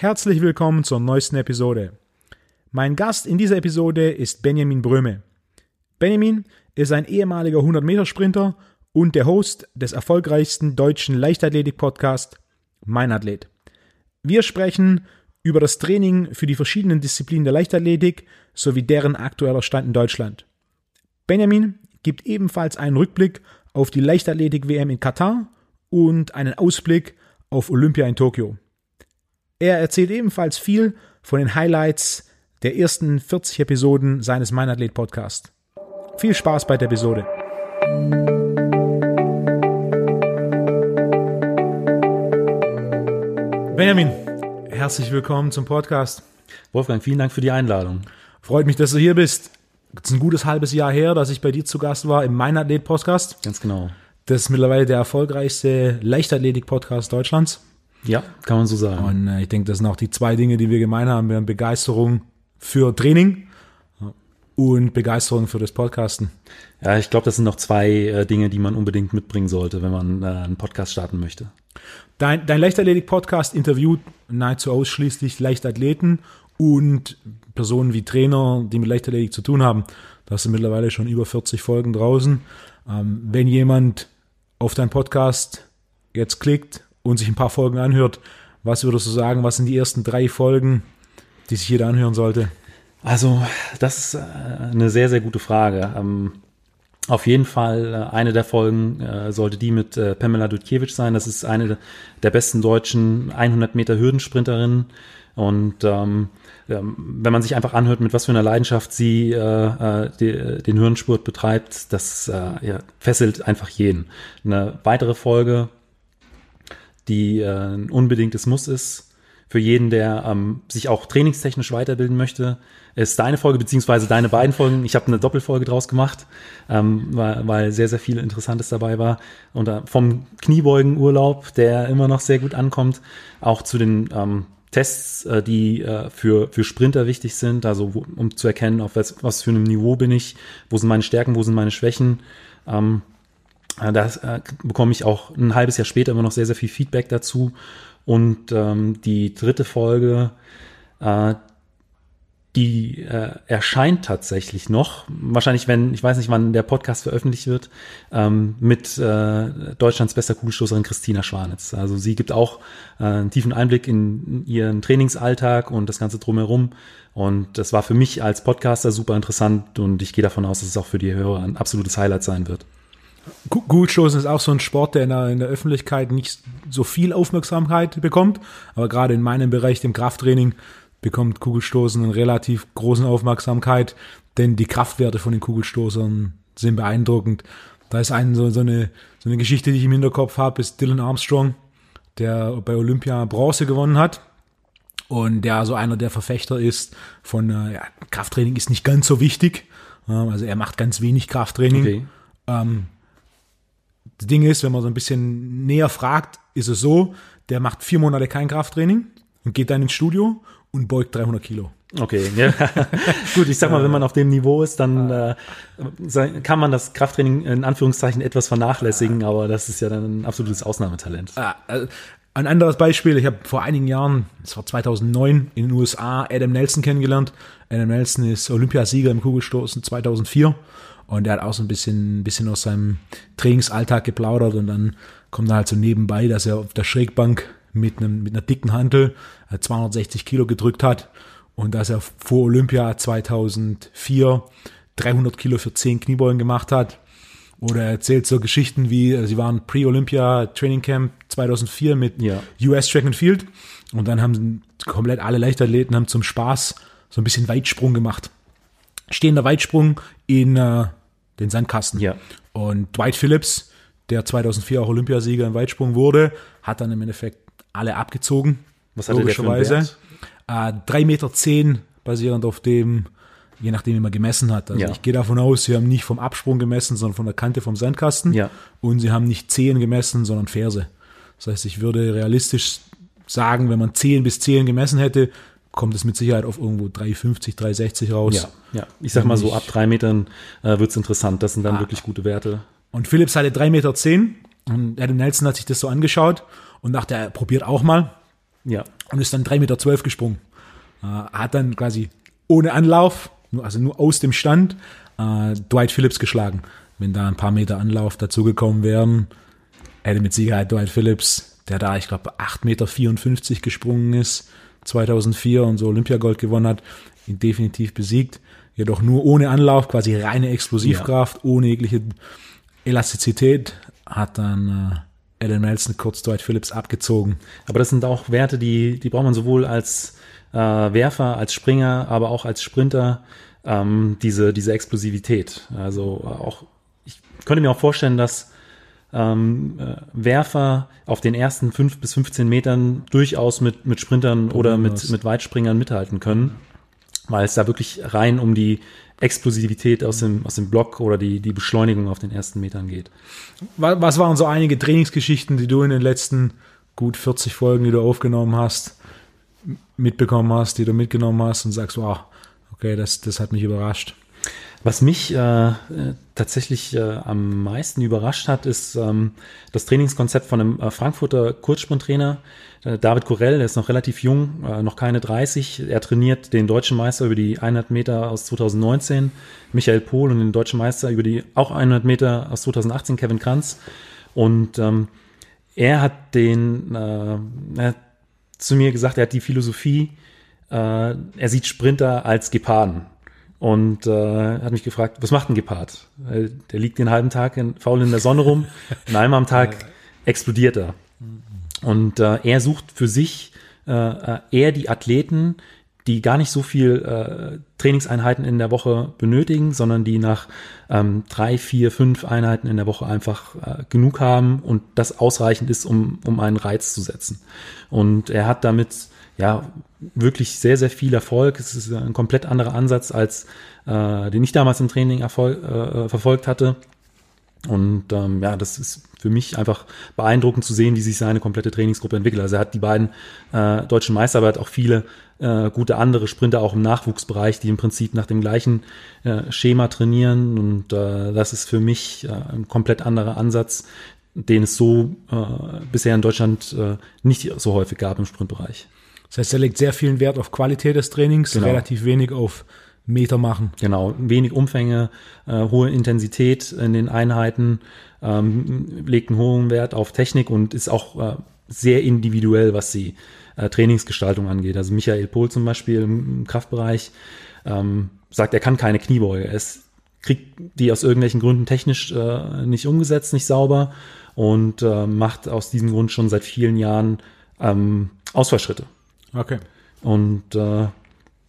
Herzlich willkommen zur neuesten Episode. Mein Gast in dieser Episode ist Benjamin Bröme. Benjamin ist ein ehemaliger 100-Meter-Sprinter und der Host des erfolgreichsten deutschen Leichtathletik-Podcasts Mein Athlet. Wir sprechen über das Training für die verschiedenen Disziplinen der Leichtathletik sowie deren aktueller Stand in Deutschland. Benjamin gibt ebenfalls einen Rückblick auf die Leichtathletik-WM in Katar und einen Ausblick auf Olympia in Tokio. Er erzählt ebenfalls viel von den Highlights der ersten 40 Episoden seines Mein Athlet Podcast. Viel Spaß bei der Episode. Benjamin, herzlich willkommen zum Podcast. Wolfgang, vielen Dank für die Einladung. Freut mich, dass du hier bist. Es ist ein gutes halbes Jahr her, dass ich bei dir zu Gast war im Mein Athlet Podcast. Ganz genau. Das ist mittlerweile der erfolgreichste Leichtathletik-Podcast Deutschlands. Ja, kann man so sagen. Und äh, ich denke, das sind auch die zwei Dinge, die wir gemein haben. Wir haben Begeisterung für Training und Begeisterung für das Podcasten. Ja, ich glaube, das sind noch zwei äh, Dinge, die man unbedingt mitbringen sollte, wenn man äh, einen Podcast starten möchte. Dein, dein Leichtathletik-Podcast interviewt nahezu ausschließlich Leichtathleten und Personen wie Trainer, die mit Leichtathletik zu tun haben. Da sind mittlerweile schon über 40 Folgen draußen. Ähm, wenn jemand auf deinen Podcast jetzt klickt und sich ein paar Folgen anhört, was würdest du sagen, was sind die ersten drei Folgen, die sich jeder anhören sollte? Also, das ist äh, eine sehr, sehr gute Frage. Ähm, auf jeden Fall äh, eine der Folgen äh, sollte die mit Pamela Dudkiewicz sein. Das ist eine der besten deutschen 100 Meter Hürdensprinterinnen. Und ähm, wenn man sich einfach anhört, mit was für einer Leidenschaft sie äh, die, den Hürdenspurt betreibt, das äh, ja, fesselt einfach jeden. Eine weitere Folge, die äh, ein unbedingtes Muss ist, für jeden, der ähm, sich auch trainingstechnisch weiterbilden möchte, ist deine Folge beziehungsweise deine beiden Folgen. Ich habe eine Doppelfolge draus gemacht, ähm, weil, weil sehr, sehr viel Interessantes dabei war. Und äh, vom Kniebeugenurlaub, der immer noch sehr gut ankommt, auch zu den ähm, Tests, äh, die äh, für, für Sprinter wichtig sind, also wo, um zu erkennen, auf was, was für einem Niveau bin ich, wo sind meine Stärken, wo sind meine Schwächen. Ähm, äh, da äh, bekomme ich auch ein halbes Jahr später immer noch sehr, sehr viel Feedback dazu. Und ähm, die dritte Folge, äh, die äh, erscheint tatsächlich noch, wahrscheinlich wenn, ich weiß nicht, wann der Podcast veröffentlicht wird, ähm, mit äh, Deutschlands bester Kugelstoßerin Christina Schwanitz. Also sie gibt auch äh, einen tiefen Einblick in ihren Trainingsalltag und das Ganze drumherum. Und das war für mich als Podcaster super interessant und ich gehe davon aus, dass es auch für die Hörer ein absolutes Highlight sein wird. Kugelstoßen ist auch so ein Sport, der in der, in der, Öffentlichkeit nicht so viel Aufmerksamkeit bekommt. Aber gerade in meinem Bereich, dem Krafttraining, bekommt Kugelstoßen eine relativ große Aufmerksamkeit, denn die Kraftwerte von den Kugelstoßern sind beeindruckend. Da ist ein, so, so, eine, so eine Geschichte, die ich im Hinterkopf habe, ist Dylan Armstrong, der bei Olympia Bronze gewonnen hat und der so einer der Verfechter ist von äh, ja, Krafttraining ist nicht ganz so wichtig. Also er macht ganz wenig Krafttraining. Okay. Ähm, das Ding ist, wenn man so ein bisschen näher fragt, ist es so, der macht vier Monate kein Krafttraining und geht dann ins Studio und beugt 300 Kilo. Okay, ja. gut, ich sag mal, wenn man auf dem Niveau ist, dann äh, kann man das Krafttraining in Anführungszeichen etwas vernachlässigen, aber das ist ja dann ein absolutes Ausnahmetalent. Also ein anderes Beispiel, ich habe vor einigen Jahren, das war 2009, in den USA Adam Nelson kennengelernt. Adam Nelson ist Olympiasieger im Kugelstoßen 2004 und er hat auch so ein bisschen, ein bisschen aus seinem Trainingsalltag geplaudert und dann kommt er halt so nebenbei, dass er auf der Schrägbank mit, einem, mit einer dicken Hantel 260 äh, Kilo gedrückt hat und dass er vor Olympia 2004 300 Kilo für 10 Kniebeugen gemacht hat. Oder er erzählt so Geschichten wie, äh, sie waren Pre-Olympia Training Camp 2004 mit ja. US Track and Field und dann haben komplett alle Leichtathleten haben zum Spaß so ein bisschen Weitsprung gemacht. Stehender Weitsprung in äh, den Sandkasten. Ja. Und Dwight Phillips, der 2004 auch Olympiasieger im Weitsprung wurde, hat dann im Endeffekt alle abgezogen. Was hatte logischerweise. Der äh, 3,10 Meter zehn, basierend auf dem, je nachdem, wie man gemessen hat. Also ja. ich gehe davon aus, sie haben nicht vom Absprung gemessen, sondern von der Kante vom Sandkasten. Ja. Und sie haben nicht Zehen gemessen, sondern Ferse. Das heißt, ich würde realistisch sagen, wenn man Zehen bis Zehen gemessen hätte, kommt es mit Sicherheit auf irgendwo 350, 360 raus. Ja, ja. ich sag mal so, ab drei Metern äh, wird es interessant. Das sind dann ah. wirklich gute Werte. Und Philips hatte drei Meter zehn und Adam Nelson hat sich das so angeschaut und dachte, er probiert auch mal. Ja. und ist dann 3,12 Meter gesprungen. Äh, hat dann quasi ohne Anlauf, also nur aus dem Stand, äh, Dwight Phillips geschlagen. Wenn da ein paar Meter Anlauf dazugekommen wären, hätte mit Sicherheit Dwight Phillips, der da, ich glaube, 8,54 Meter gesprungen ist, 2004 und so Olympiagold gewonnen hat, ihn definitiv besiegt. Jedoch nur ohne Anlauf, quasi reine Explosivkraft, ja. ohne jegliche Elastizität, hat dann äh, Alan Nelson kurz Dwight Phillips abgezogen. Aber das sind auch Werte, die, die braucht man sowohl als äh, Werfer, als Springer, aber auch als Sprinter, ähm, diese, diese Explosivität. Also auch, ich könnte mir auch vorstellen, dass ähm, äh, Werfer auf den ersten fünf bis 15 Metern durchaus mit, mit Sprintern oder mit, mit Weitspringern mithalten können, weil es da wirklich rein um die Explosivität aus dem, aus dem Block oder die, die Beschleunigung auf den ersten Metern geht. Was waren so einige Trainingsgeschichten, die du in den letzten gut 40 Folgen, die du aufgenommen hast, mitbekommen hast, die du mitgenommen hast und sagst, wow, okay, das, das hat mich überrascht? Was mich äh, tatsächlich äh, am meisten überrascht hat, ist ähm, das Trainingskonzept von einem äh, Frankfurter Kurzsprinttrainer, äh, David Korell, der ist noch relativ jung, äh, noch keine 30. Er trainiert den deutschen Meister über die 100 Meter aus 2019, Michael Pohl, und den deutschen Meister über die auch 100 Meter aus 2018, Kevin Kranz. Und ähm, er hat den, äh, er hat zu mir gesagt, er hat die Philosophie, äh, er sieht Sprinter als Geparden und äh, hat mich gefragt, was macht ein Gepard? Der liegt den halben Tag in, faul in der Sonne rum und einmal am Tag explodiert er. Und äh, er sucht für sich äh, äh, eher die Athleten, die gar nicht so viel äh, Trainingseinheiten in der Woche benötigen, sondern die nach ähm, drei, vier, fünf Einheiten in der Woche einfach äh, genug haben und das ausreichend ist, um, um einen Reiz zu setzen. Und er hat damit ja wirklich sehr, sehr viel Erfolg. Es ist ein komplett anderer Ansatz, als äh, den ich damals im Training Erfolg, äh, verfolgt hatte. Und ähm, ja, das ist für mich einfach beeindruckend zu sehen, wie sich seine komplette Trainingsgruppe entwickelt. Also er hat die beiden äh, deutschen Meister, aber hat auch viele äh, gute andere Sprinter auch im Nachwuchsbereich, die im Prinzip nach dem gleichen äh, Schema trainieren. Und äh, das ist für mich äh, ein komplett anderer Ansatz, den es so äh, bisher in Deutschland äh, nicht so häufig gab im Sprintbereich. Das heißt, er legt sehr vielen Wert auf Qualität des Trainings, genau. relativ wenig auf Meter machen. Genau, wenig Umfänge, äh, hohe Intensität in den Einheiten, ähm, legt einen hohen Wert auf Technik und ist auch äh, sehr individuell, was die äh, Trainingsgestaltung angeht. Also Michael Pohl zum Beispiel im, Kraftbereich ähm, sagt, er kann keine Kniebeuge. Er ist, kriegt die aus irgendwelchen Gründen technisch äh, nicht umgesetzt, nicht sauber und äh, macht aus diesem Grund schon seit vielen Jahren ähm, Ausfallschritte. Okay. Und äh,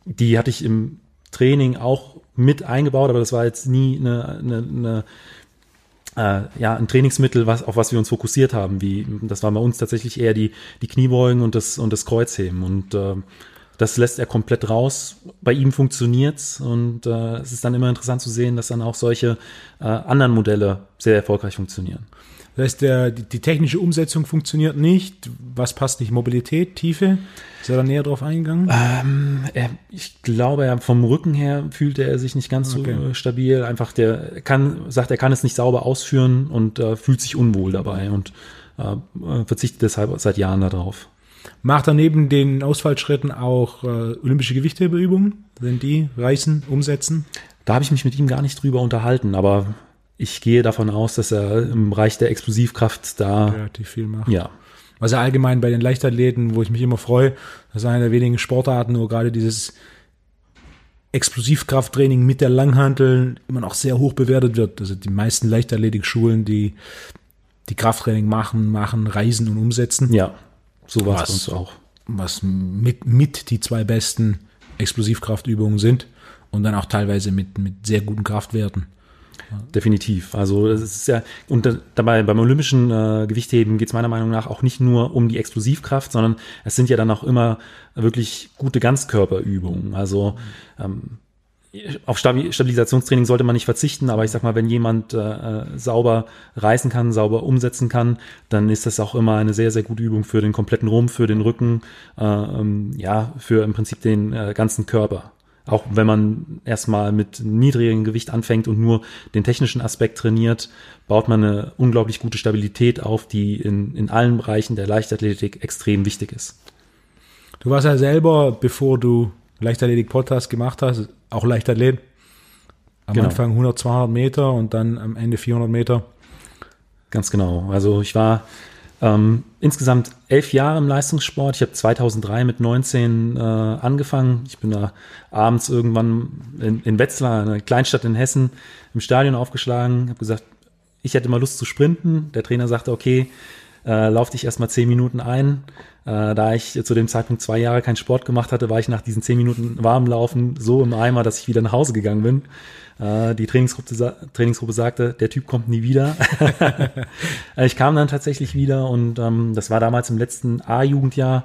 die hatte ich im Training auch mit eingebaut, aber das war jetzt nie eine, eine, eine äh, ja, ein Trainingsmittel, was, auf was wir uns fokussiert haben. Wie, das war bei uns tatsächlich eher die, die Kniebeugen und das, und das Kreuzheben. Und äh, das lässt er komplett raus. Bei ihm funktioniert's und äh, es ist dann immer interessant zu sehen, dass dann auch solche äh, anderen Modelle sehr erfolgreich funktionieren. Das heißt, der, die, die, technische Umsetzung funktioniert nicht. Was passt nicht? Mobilität, Tiefe? Ist er da näher drauf eingegangen? Ähm, er, ich glaube, er, vom Rücken her fühlte er sich nicht ganz okay. so stabil. Einfach der kann, sagt, er kann es nicht sauber ausführen und äh, fühlt sich unwohl dabei und äh, verzichtet deshalb seit Jahren darauf. Macht er neben den Ausfallschritten auch äh, olympische Gewichtheberübungen, wenn die reißen, umsetzen? Da habe ich mich mit ihm gar nicht drüber unterhalten, aber ich gehe davon aus, dass er im Bereich der Explosivkraft da relativ viel macht. Ja. Was er allgemein bei den Leichtathleten, wo ich mich immer freue, das ist eine der wenigen Sportarten, wo gerade dieses Explosivkrafttraining mit der Langhantel immer noch sehr hoch bewertet wird. Also die meisten Leichtathletikschulen, die die Krafttraining machen, machen, reisen und umsetzen. Ja, so war es uns auch. Was mit, mit die zwei besten Explosivkraftübungen sind und dann auch teilweise mit, mit sehr guten Kraftwerten. Definitiv. Also das ist ja, und dabei beim olympischen äh, Gewichtheben geht es meiner Meinung nach auch nicht nur um die Explosivkraft, sondern es sind ja dann auch immer wirklich gute Ganzkörperübungen. Also ähm, auf Stabilisationstraining sollte man nicht verzichten, aber ich sag mal, wenn jemand äh, sauber reißen kann, sauber umsetzen kann, dann ist das auch immer eine sehr, sehr gute Übung für den kompletten Rumpf, für den Rücken, äh, ähm, ja, für im Prinzip den äh, ganzen Körper. Auch wenn man erstmal mit niedrigem Gewicht anfängt und nur den technischen Aspekt trainiert, baut man eine unglaublich gute Stabilität auf, die in, in allen Bereichen der Leichtathletik extrem wichtig ist. Du warst ja selber, bevor du Leichtathletik-Podcast gemacht hast, auch Leichtathlet. Am Genau. Anfang 100, 200 Meter und dann am Ende 400 Meter. Ganz genau. Also ich war ähm, insgesamt elf Jahre im Leistungssport. Ich habe 2003 mit 19 äh, angefangen. Ich bin da abends irgendwann in, in Wetzlar, eine Kleinstadt in Hessen, im Stadion aufgeschlagen. Habe gesagt, ich hätte mal Lust zu sprinten. Der Trainer sagte, okay, äh, lauf dich erstmal zehn Minuten ein. Äh, da ich zu dem Zeitpunkt zwei Jahre keinen Sport gemacht hatte, war ich nach diesen zehn Minuten Warmlaufen so im Eimer, dass ich wieder nach Hause gegangen bin. Äh, die Trainingsgruppe, Trainingsgruppe sagte, der Typ kommt nie wieder. Äh, ich kam dann tatsächlich wieder und ähm, das war damals im letzten A-Jugendjahr.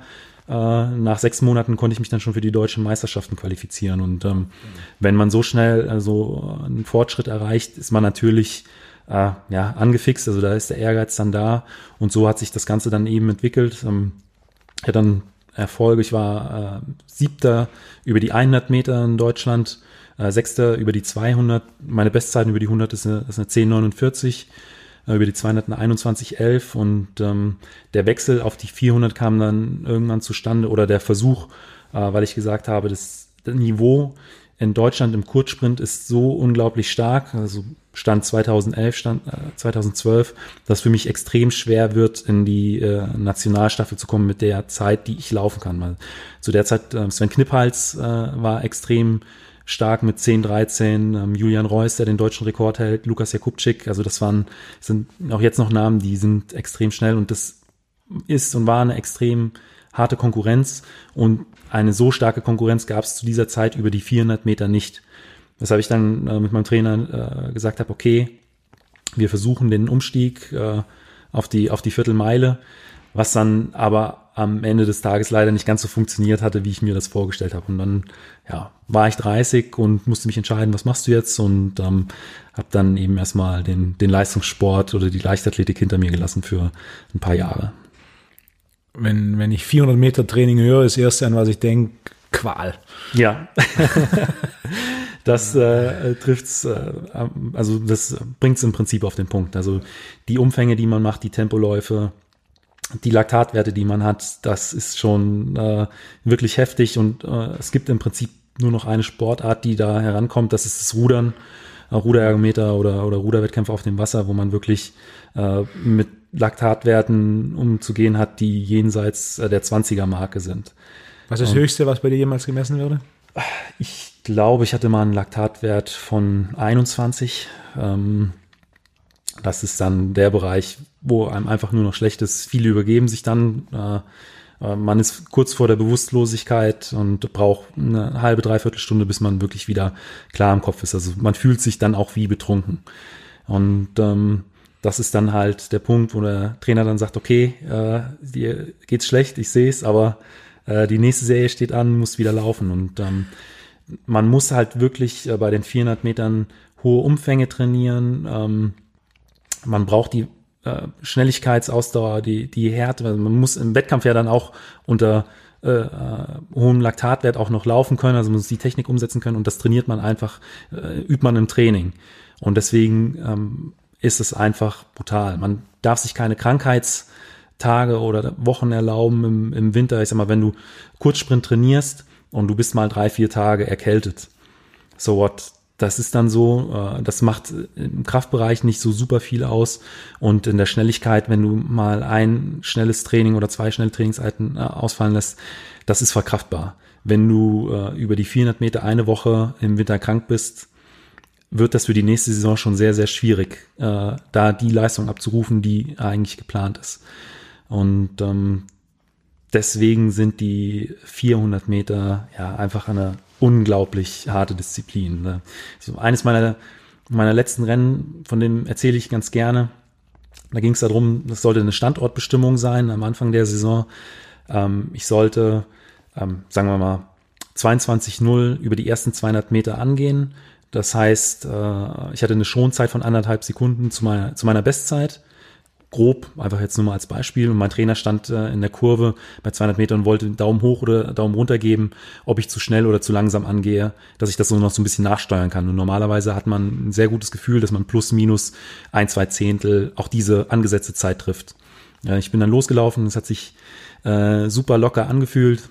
Äh, nach sechs Monaten konnte ich mich dann schon für die deutschen Meisterschaften qualifizieren. Und ähm, wenn man so schnell also einen Fortschritt erreicht, ist man natürlich äh, ja, angefixt. Also da ist der Ehrgeiz dann da. Und so hat sich das Ganze dann eben entwickelt. Ähm, hatte dann Erfolge. Ich war äh, siebter über die 100 Meter in Deutschland, äh, sechster über die 200. Meine Bestzeiten über die 100 ist eine, ist eine 1049 äh, über die 200 eine 2111 und ähm, der Wechsel auf die 400 kam dann irgendwann zustande oder der Versuch, äh, weil ich gesagt habe, das, das Niveau in Deutschland im Kurzsprint ist so unglaublich stark, also Stand 2011, Stand äh, 2012, dass für mich extrem schwer wird, in die äh, Nationalstaffel zu kommen mit der Zeit, die ich laufen kann. Weil zu der Zeit, äh, Sven Kniphals äh, war extrem stark mit 10, 13, ähm, Julian Reus, der den deutschen Rekord hält, Lukas Jakubczyk, also das waren, sind auch jetzt noch Namen, die sind extrem schnell und das ist und war eine extrem harte Konkurrenz und eine so starke Konkurrenz gab es zu dieser Zeit über die 400 Meter nicht. Weshalb ich dann äh, mit meinem Trainer äh, gesagt habe, okay, wir versuchen den Umstieg äh, auf die auf die Viertelmeile, was dann aber am Ende des Tages leider nicht ganz so funktioniert hatte, wie ich mir das vorgestellt habe. Und dann ja, war ich 30 und musste mich entscheiden, was machst du jetzt? Und ähm, habe dann eben erstmal den, den Leistungssport oder die Leichtathletik hinter mir gelassen für ein paar Jahre. Wenn, wenn ich 400 Meter Training höre, ist das erste an was ich denke, Qual. Ja. das äh, trifft's, äh, also das bringt's im Prinzip auf den Punkt. Also die Umfänge, die man macht, die Tempoläufe, die Laktatwerte, die man hat, das ist schon äh, wirklich heftig und äh, es gibt im Prinzip nur noch eine Sportart, die da herankommt, das ist das Rudern, äh, Ruderergometer oder, oder Ruderwettkämpfe auf dem Wasser, wo man wirklich äh, mit Laktatwerten umzugehen hat, die jenseits äh, der 20er Marke sind. Was ist das Höchste, was bei dir jemals gemessen wurde? Ich glaube, ich hatte mal einen Laktatwert von 21. Ähm, das ist dann der Bereich, wo einem einfach nur noch schlecht ist. Viele übergeben sich dann. Äh, äh, man ist kurz vor der Bewusstlosigkeit und braucht eine halbe, dreiviertel Stunde, bis man wirklich wieder klar im Kopf ist. Also man fühlt sich dann auch wie betrunken. Und ähm, das ist dann halt der Punkt, wo der Trainer dann sagt, okay, äh, dir geht's schlecht, ich sehe es, aber äh, die nächste Serie steht an, muss wieder laufen. Und ähm, man muss halt wirklich äh, bei den 400 Metern hohe Umfänge trainieren. Ähm, man braucht die äh, Schnelligkeitsausdauer, die, die Härte. Also man muss im Wettkampf ja dann auch unter äh, äh, hohem Laktatwert auch noch laufen können, also man muss die Technik umsetzen können und das trainiert man einfach, äh, übt man im Training. Und deswegen ähm, ist es einfach brutal. Man darf sich keine Krankheitstage oder Wochen erlauben im, im Winter. Ich sag mal, wenn du Kurzsprint trainierst und du bist mal drei, vier Tage erkältet, so what, das ist dann so, äh, das macht im Kraftbereich nicht so super viel aus und in der Schnelligkeit, wenn du mal ein schnelles Training oder zwei schnelle Trainingseinheiten äh, ausfallen lässt, das ist verkraftbar. Wenn du äh, über die 400 Meter eine Woche im Winter krank bist, wird das für die nächste Saison schon sehr, sehr schwierig, äh, da die Leistung abzurufen, die eigentlich geplant ist. Und ähm, deswegen sind die 400 Meter ja einfach eine unglaublich harte Disziplin. Ne? So eines meiner, meiner letzten Rennen, von dem erzähle ich ganz gerne. Da ging es darum, das sollte eine Standortbestimmung sein am Anfang der Saison. Ähm, ich sollte, ähm, sagen wir mal, 22.0 über die ersten 200 Meter angehen. Das heißt, äh, ich hatte eine Schonzeit von anderthalb Sekunden zu meiner, zu meiner Bestzeit grob, einfach jetzt nur mal als Beispiel. Und mein Trainer stand äh, in der Kurve bei 200 Metern und wollte Daumen hoch oder Daumen runter geben, ob ich zu schnell oder zu langsam angehe, dass ich das so noch so ein bisschen nachsteuern kann. Und normalerweise hat man ein sehr gutes Gefühl, dass man plus minus ein, zwei Zehntel auch diese angesetzte Zeit trifft. Ich bin dann losgelaufen, es hat sich äh, super locker angefühlt.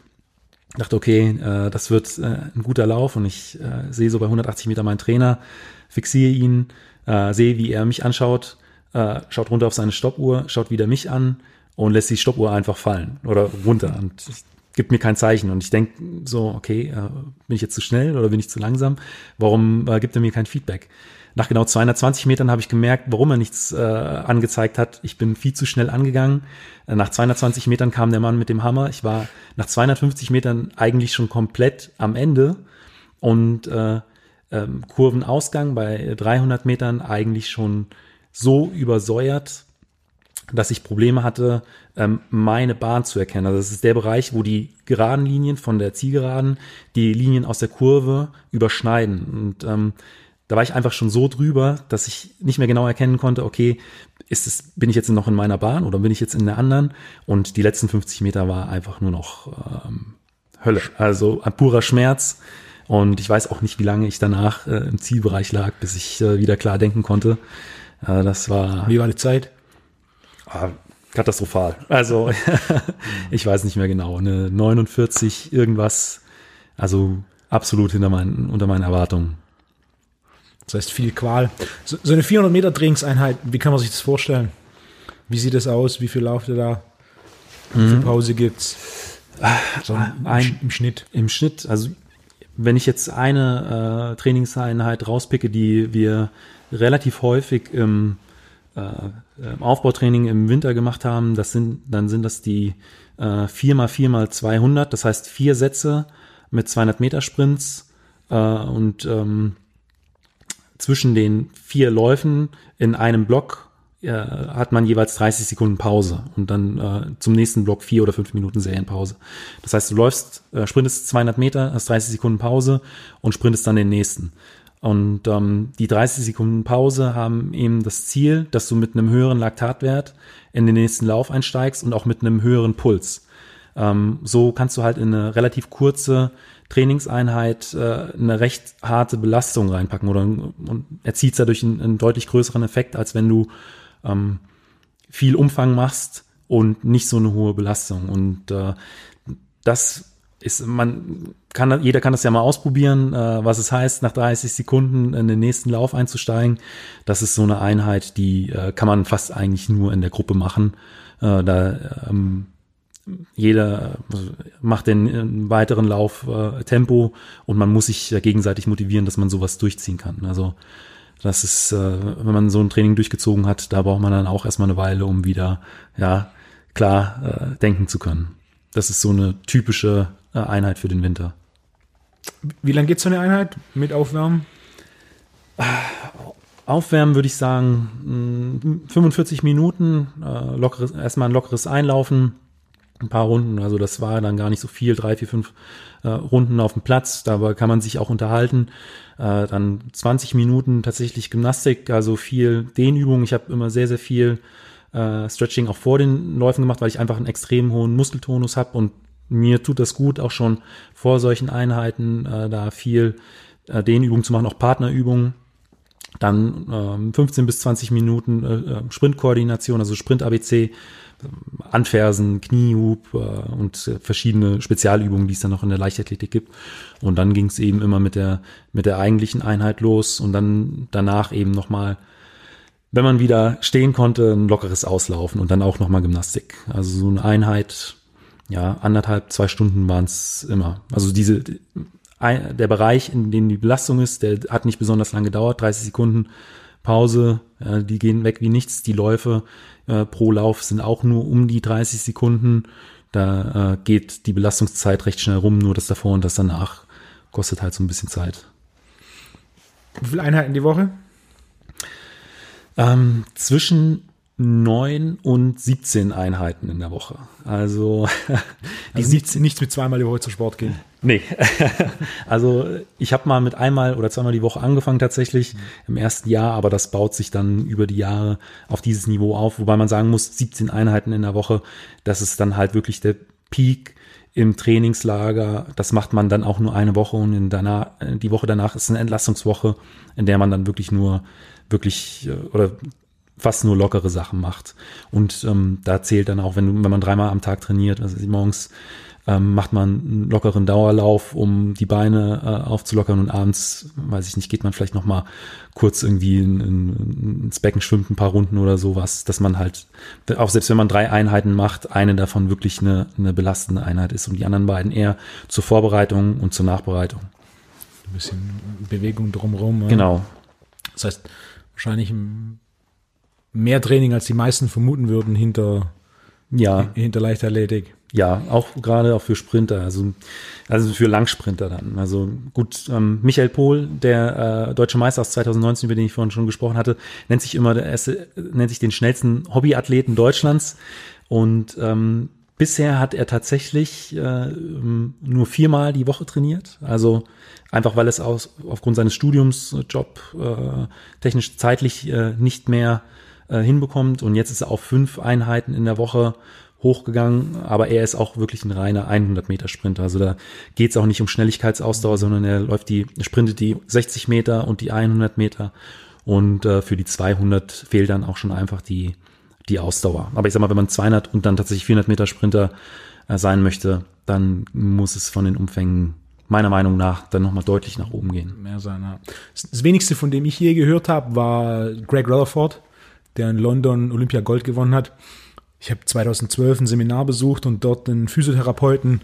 dachte, okay, äh, das wird äh, ein guter Lauf und ich äh, sehe so bei 180 Meter meinen Trainer, fixiere ihn, sehe, wie er mich anschaut, äh, schaut runter auf seine Stoppuhr, schaut wieder mich an und lässt die Stoppuhr einfach fallen oder runter und gibt mir kein Zeichen und ich denke so, okay, äh, bin ich jetzt zu schnell oder bin ich zu langsam? Warum äh, gibt er mir kein Feedback? Nach genau 220 Metern habe ich gemerkt, warum er nichts äh, angezeigt hat. Ich bin viel zu schnell angegangen. Äh, nach 220 Metern kam der Mann mit dem Hammer. Ich war nach 250 Metern eigentlich schon komplett am Ende und äh, ähm, Kurvenausgang bei 300 Metern eigentlich schon so übersäuert, dass ich Probleme hatte, ähm, meine Bahn zu erkennen. Also das ist der Bereich, wo die geraden Linien von der Zielgeraden die Linien aus der Kurve überschneiden. Und ähm, da war ich einfach schon so drüber, dass ich nicht mehr genau erkennen konnte, okay, ist es, bin ich jetzt noch in meiner Bahn oder bin ich jetzt in der anderen? Und die letzten 50 Meter war einfach nur noch ähm, Hölle. Also ein purer Schmerz. Und ich weiß auch nicht, wie lange ich danach äh, im Zielbereich lag, bis ich äh, wieder klar denken konnte. Äh, das war. Wie war die Zeit? Ah, katastrophal. Also ich weiß nicht mehr genau. Eine 49 irgendwas. Also absolut hinter meinen, unter meinen Erwartungen. Das heißt viel Qual. So, so eine 400 Meter Trainingseinheit, wie kann man sich das vorstellen? Wie sieht das aus? Wie viel lauft ihr da? Wie viel Pause gibt's? So im, Ein- im Schnitt. Im Schnitt, also wenn ich jetzt eine äh, Trainingseinheit rauspicke, die wir relativ häufig im, äh, im Aufbautraining im Winter gemacht haben, das sind, dann sind das die äh, 4x4x200, das heißt vier Sätze mit 200 Meter Sprints äh, und ähm, zwischen den vier Läufen in einem Block äh, hat man jeweils 30 Sekunden Pause und dann äh, zum nächsten Block vier oder fünf Minuten Serienpause. Das heißt, du läufst, äh, sprintest 200 Meter, hast 30 Sekunden Pause und sprintest dann den nächsten. Und ähm, die 30 Sekunden Pause haben eben das Ziel, dass du mit einem höheren Laktatwert in den nächsten Lauf einsteigst und auch mit einem höheren Puls. Ähm, so kannst du halt in eine relativ kurze Trainingseinheit äh, eine recht harte Belastung reinpacken oder und erzielt dadurch einen, einen deutlich größeren Effekt, als wenn du ähm, viel Umfang machst und nicht so eine hohe Belastung. Und äh, das ist, man kann, jeder kann das ja mal ausprobieren, äh, was es heißt, nach 30 Sekunden in den nächsten Lauf einzusteigen. Das ist so eine Einheit, die äh, kann man fast eigentlich nur in der Gruppe machen. Äh, da ähm, jeder macht den äh, weiteren Lauf äh, Tempo und man muss sich gegenseitig motivieren, dass man sowas durchziehen kann. Also das ist, äh, wenn man so ein Training durchgezogen hat, da braucht man dann auch erstmal eine Weile, um wieder ja klar äh, denken zu können. Das ist so eine typische äh, Einheit für den Winter. Wie lange geht so eine Einheit mit Aufwärmen? Aufwärmen würde ich sagen mh, 45 Minuten, äh, lockeres, erstmal ein lockeres Einlaufen, ein paar Runden, also das war dann gar nicht so viel, drei, vier, fünf äh, Runden auf dem Platz, dabei kann man sich auch unterhalten. Äh, dann 20 Minuten tatsächlich Gymnastik, also viel Dehnübungen. Ich habe immer sehr, sehr viel äh, Stretching auch vor den Läufen gemacht, weil ich einfach einen extrem hohen Muskeltonus habe und mir tut das gut, auch schon vor solchen Einheiten äh, da viel äh, Dehnübungen zu machen, auch Partnerübungen. Dann ähm, 15 bis 20 Minuten äh, äh, Sprintkoordination, also Sprint-ABC, Anfersen, Kniehub äh, und verschiedene Spezialübungen, die es dann noch in der Leichtathletik gibt. Und dann ging es eben immer mit der mit der eigentlichen Einheit los und dann danach eben nochmal, wenn man wieder stehen konnte, ein lockeres Auslaufen und dann auch nochmal Gymnastik. Also so eine Einheit, ja, anderthalb, zwei Stunden waren es immer. Also diese der Bereich, in dem die Belastung ist, der hat nicht besonders lang gedauert, 30 Sekunden Pause, äh, die gehen weg wie nichts. Die Läufe äh, pro Lauf sind auch nur um die 30 Sekunden. Da äh, geht die Belastungszeit recht schnell rum, nur das davor und das danach kostet halt so ein bisschen Zeit. Wie viele Einheiten die Woche? Ähm, zwischen neun und 17 Einheiten in der Woche. Also die Also nichts, nichts mit zweimal die Woche zum Sport gehen. Nee. also ich habe mal mit einmal oder zweimal die Woche angefangen tatsächlich im ersten Jahr, aber das baut sich dann über die Jahre auf dieses Niveau auf, wobei man sagen muss, 17 Einheiten in der Woche, das ist dann halt wirklich der Peak im Trainingslager. Das macht man dann auch nur eine Woche und in danach, die Woche danach ist eine Entlastungswoche, in der man dann wirklich nur wirklich äh, oder fast nur lockere Sachen macht. Und ähm, da zählt dann auch, wenn, wenn man dreimal am Tag trainiert, also morgens ähm, macht man einen lockeren Dauerlauf, um die Beine äh, aufzulockern und abends, weiß ich nicht, geht man vielleicht noch mal kurz irgendwie in, in, ins Becken schwimmt ein paar Runden oder sowas, dass man halt, auch selbst wenn man drei Einheiten macht, eine davon wirklich eine, eine belastende Einheit ist und die anderen beiden eher zur Vorbereitung und zur Nachbereitung. Ein bisschen Bewegung drumherum. Genau. Das heißt, wahrscheinlich mehr Training, als die meisten vermuten würden hinter, Ja, hinter Leichtathletik. Ja, auch gerade auch für Sprinter, also, also für Langsprinter dann. Also gut, ähm, Michael Pohl, der äh, deutsche Meister aus 2019, über den ich vorhin schon gesprochen hatte, nennt sich immer der erste, nennt sich den schnellsten Hobbyathleten Deutschlands. Und ähm, bisher hat er tatsächlich äh, nur viermal die Woche trainiert. Also einfach weil es aus, aufgrund seines Studiums, Job, äh, technisch zeitlich äh, nicht mehr äh, hinbekommt. Und jetzt ist er auf fünf Einheiten in der Woche hochgegangen, aber er ist auch wirklich ein reiner 100 Meter Sprinter. Also da geht es auch nicht um Schnelligkeitsausdauer, sondern er läuft die, sprintet die 60 Meter und die 100 Meter und äh, für die 200 fehlt dann auch schon einfach die die Ausdauer. Aber ich sag mal, wenn man 200 und dann tatsächlich 400 Meter Sprinter äh, sein möchte, dann muss es von den Umfängen meiner Meinung nach dann nochmal deutlich nach oben gehen. Mehr sein, ja. Das wenigste, von dem ich je gehört habe, war Greg Rutherford, der in London Olympia Gold gewonnen hat. Ich habe 2012 ein Seminar besucht und dort einen Physiotherapeuten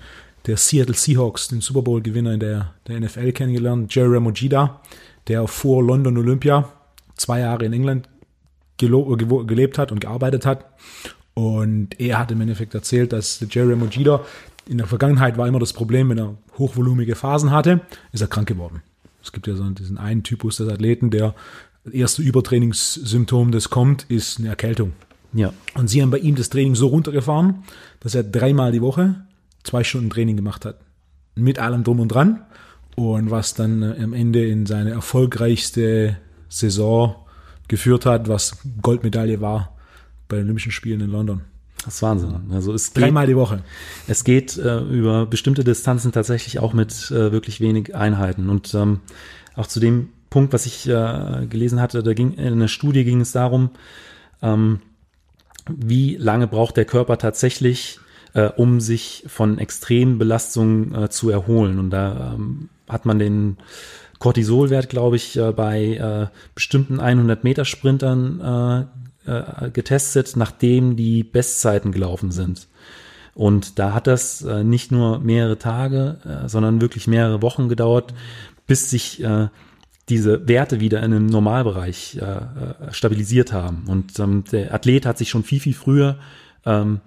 der Seattle Seahawks, den Super Bowl-Gewinner in der, der NFL kennengelernt, Jerry Ramogida, der vor London Olympia zwei Jahre in England gelebt hat und gearbeitet hat. Und er hat im Endeffekt erzählt, dass Jerry Mojida in der Vergangenheit war immer das Problem, wenn er hochvolumige Phasen hatte, ist er krank geworden. Es gibt ja so diesen einen Typus des Athleten, der das erste Übertrainingssymptom, das kommt, ist eine Erkältung. Ja, Und sie haben bei ihm das Training so runtergefahren, dass er dreimal die Woche zwei Stunden Training gemacht hat. Mit allem drum und dran. Und was dann äh, am Ende in seine erfolgreichste Saison geführt hat, was Goldmedaille war bei den Olympischen Spielen in London. das ist Wahnsinn. Also es geht, Dreimal die Woche. es geht äh, über bestimmte Distanzen tatsächlich auch mit äh, wirklich wenig Einheiten. Und ähm, auch zu dem Punkt, was ich äh, gelesen hatte, da ging in einer Studie ging es darum, ähm, wie lange braucht der Körper tatsächlich, äh, um sich von extremen Belastungen äh, zu erholen. Und da ähm, hat man den Cortisolwert, glaube ich, äh, bei äh, bestimmten 100 Meter Sprintern äh, äh, getestet, nachdem die Bestzeiten gelaufen sind. Und da hat das äh, nicht nur mehrere Tage, äh, sondern wirklich mehrere Wochen gedauert, bis sich äh, diese Werte wieder in einem Normalbereich äh, äh, stabilisiert haben. Und ähm, der Athlet hat sich schon viel, viel früher ähm,